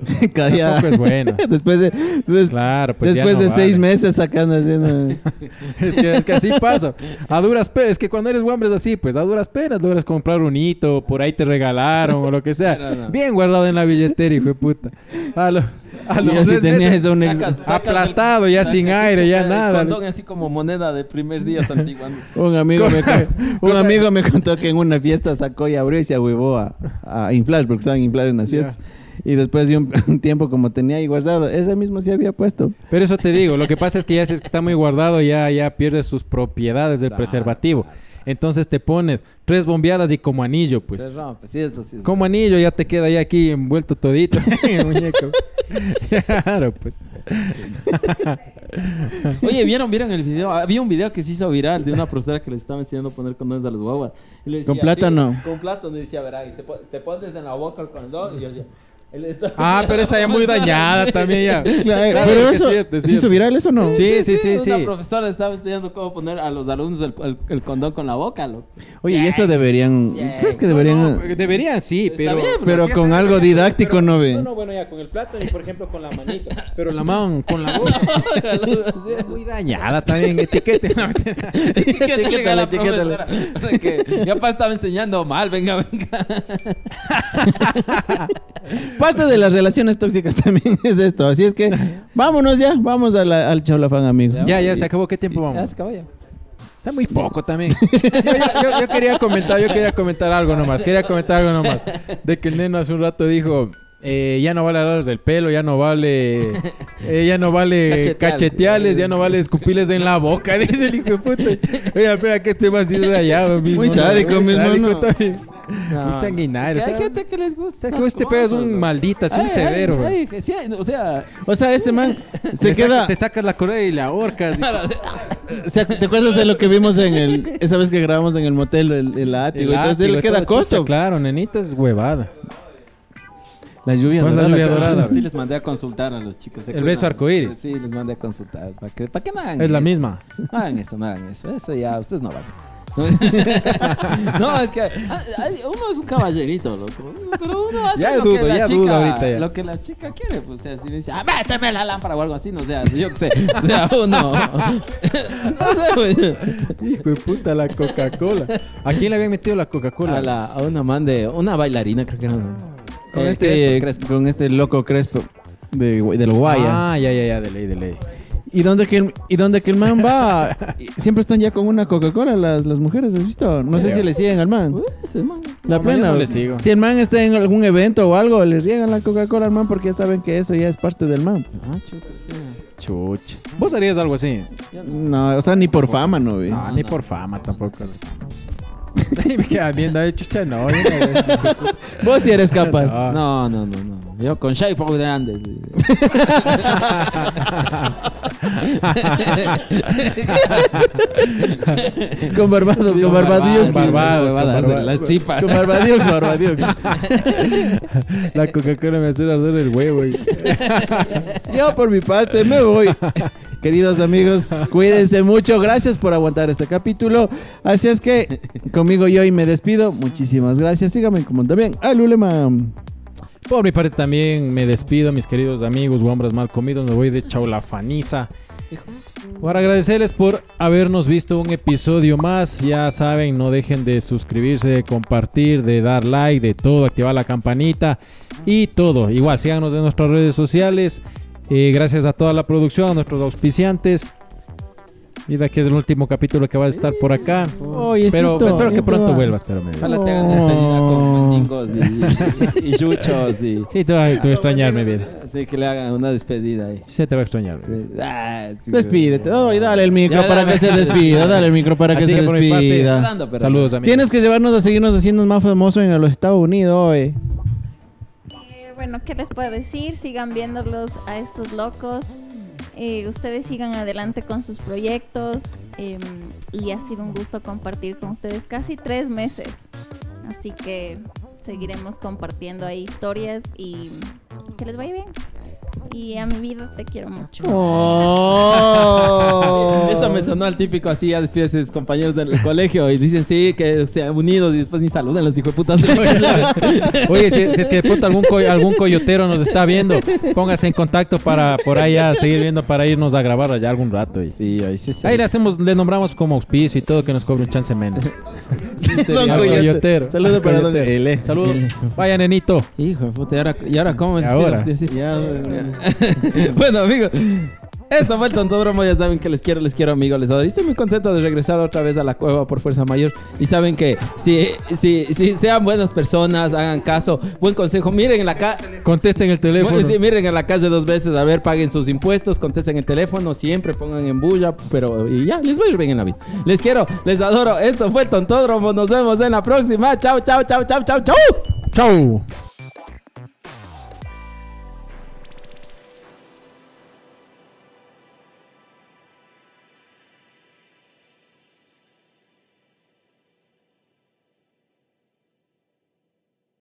<laughs> Cada día- Tampoco es bueno. <laughs> después de, des- Claro, pues ya después no de seis meses sacando haciendo. <laughs> Es que, es que así pasa. A duras penas. Es que cuando eres hombre es así, pues a duras penas logras comprar un hito, por ahí te regalaron o lo que sea. No, no. Bien guardado en la billetera, hijo de puta. A lo, a los tenía meses, eso un ex- Sacas- sacas Aplastado, el- ya sin aire, ya nada. Condón así como moneda de primer día santiguando. Un amigo, me, un amigo me contó que en una fiesta sacó y abrió y se ahuevó a, a inflar, porque saben inflar en las fiestas. Y después de un, <laughs> un tiempo, como tenía ahí guardado, ese mismo sí había puesto. Pero eso te digo, lo que pasa es que ya si es que está muy guardado, ya, ya pierde sus propiedades del Claro. preservativo. Entonces te pones tres bombeadas y como anillo, pues. Se rompe, sí, eso sí. es- Como anillo ya te queda ya aquí envuelto todito <laughs> <laughs> muñeco. claro, pues. Oye, ¿vieron, ¿vieron el video? Había un video que se hizo viral de una profesora que les estaba enseñando a poner condones a los guaguas. Y le decía, ¿Con plátano? sí, con plátano. Y decía, verá, y se po- te pones en la boca el condón y yo... está- Ah, pero esa ya muy <laughs> dañada Sí. también ya. <laughs> Claro, pero eso, cierto, es ¿se hizo cierto. viral eso o no? Sí, sí, sí, sí. Una profesora estaba enseñando cómo poner a los alumnos el, el- el condón con la boca, loco. Oye, y eso deberían. ¿Crees que deberían.? No, deberían sí, pero... bien, pero con algo didáctico no ve. No, no, bueno, ya con el plátano y por ejemplo con la manita. <laughs> Pero la mano con la boca. muy dañada también, etiquete. De que ya pa estaba enseñando mal, venga, venga. Parte de las relaciones tóxicas <laughs> también es esto. Así es que vámonos ya. Vamos a la- al chaulafán, amigo. ya, ya se acabó. ¿Qué tiempo Ya vamos? se acabó ya. Está muy poco también. <laughs> Yo, yo- yo quería comentar, yo quería comentar algo nomás. Quería comentar algo nomás. De que el neno hace un rato dijo. Eh, ya no vale hablar del pelo, ya no vale. <laughs> eh, ya no vale Cacheteales. cacheteales, ya no vale escupirles en la boca. <laughs> Dice el hijo de puta. Oye, espera que este más de allá. mismo, Muy sádico, mi hermano. No, Muy sanguinario. es que o hay sea, gente que les gusta. que esas vos te pegas cosas, un ¿no? maldito, así un severo, ay, güey. ay, que sí, o sea, O sea, este man <laughs> se saca- queda. Te sacas la correa y la ahorcas. o sea, ¿Te acuerdas de lo que vimos en el. Esa vez que grabamos en el motel, el, el ático? Entonces él le queda costo. Claro, nenita es huevada. La lluvia la dorada, lluvia claro. dorada. sí les mandé a consultar a los chicos. ¿se El beso arcoíris. Sí, les mandé a consultar. ¿Para que, para que no hagan Es la misma. No hagan eso, no hagan eso. Eso ya, ustedes no hacen. <laughs> no, es que ah, uno es un caballerito, loco. Pero uno hace Ya lo dudo, que la ya chica, dudo ahorita ya. lo que la chica quiere, pues, o sea, si le dice, ah, méteme la lámpara o algo así, no sé, yo qué sé. <laughs> O sea, uno. <laughs> no sé, güey. Hijo de puta, la Coca-Cola. ¿A quién le habían metido la Coca-Cola? A, la, a una man de, una bailarina, creo que era. ¿no? Con Eh, este, Crespo. con este loco Crespo de, del Guaya. Ah, ya, ya, ya, de ley, de ley. Y donde que el, y donde que el man va, <laughs> siempre están ya con una Coca-Cola las, las mujeres, ¿has visto? No sé si le siguen al man. Uy, ese man. La plena. yo no le sigo. Si el man está en algún evento o algo, le riegan la Coca-Cola al man porque ya saben que eso ya es parte del man. Ah, chuta, sí. Chucha. ¿Vos harías algo así? No, o sea, ni por fama, no, ve. No, ni por fama tampoco. <laughs> Y me queda viendo ahí, chucha, no. <laughs> Vos sí eres capaz. No. No, no, no. Yo con Shai de Andes. Con Barbados, con Barbadios. Barbados, con Barbados, las chipas. Con Barbadios, <laughs> Barbadios. La Coca-Cola me hace arder el huevo. Yo por mi parte me voy. Queridos amigos, cuídense mucho. Gracias por aguantar este capítulo. Así es que conmigo yo y me despido. Muchísimas gracias. Síganme como también al Ulema. Por mi parte también me despido, mis queridos amigos, hombres mal comidos. Me voy de Chaulafaniza. Para agradecerles por habernos visto un episodio más. Ya saben, no dejen de suscribirse, de compartir, de dar like, de todo, activar la campanita y todo. Igual, síganos en nuestras redes sociales. Eh, gracias a toda la producción, a nuestros auspiciantes. Mira que es el último capítulo que va a estar por acá. Oye, Pero Cito, espero que pronto va. vuelvas, pero me... Ojalá te hagan despedida con mendigos y, y, y <laughs> chuchos y... Sí, te va, te va a extrañar, mi vida. Así que le hagan una despedida ahí. Sí, te va a extrañar. Sí. Ah, sí, Despídete. dale el micro Ya, para dame. que se <laughs> despida. Dale el micro para que Así se que parte, despida. Pero- Saludos, amigos. Tienes que llevarnos a seguirnos haciendo más famosos en los Estados Unidos hoy. Bueno, ¿qué les puedo decir? Sigan viéndolos a estos locos. Eh, ustedes sigan adelante con sus proyectos. eh, y ha sido un gusto compartir con ustedes casi tres meses. Así que seguiremos compartiendo ahí historias y que les vaya bien. Y a mi vida te quiero mucho. Oh. Eso me sonó al típico así, ya despides a sus compañeros del colegio y dicen sí, que sean unidos y después ni saludan los hijos de putas. <laughs> Oye, si, si es que de pronto algún, co- algún coyotero nos está viendo, póngase en contacto para por ahí ya seguir viendo para irnos a grabar allá algún rato. y- Sí, ahí sí, sí. Ahí le hacemos, le nombramos como auspicio y todo que nos cobre un chance menos. Don coyotero. Saludos para Don. L. Saludos. Vaya, nenito. Hijo de puta, ¿y ahora, y ahora cómo me Y ahora. Sí. Ya, <laughs> bueno, amigos. Esto fue el Tontódromo, ya saben que les quiero, les quiero, amigos, les adoro. Y estoy muy contento de regresar otra vez a la cueva por fuerza mayor. Y saben que si, si, si sean buenas personas, hagan caso. Buen consejo, miren en la calle. Contesten el teléfono. Sí, miren en la calle dos veces, a ver, paguen sus impuestos, contesten el teléfono, siempre pongan en bulla, pero y ya, les va a ir bien en la vida. Les quiero, les adoro. Esto fue el Tontódromo, nos vemos en la próxima. Chao, chao, chao, chao, chao, chao. Chau.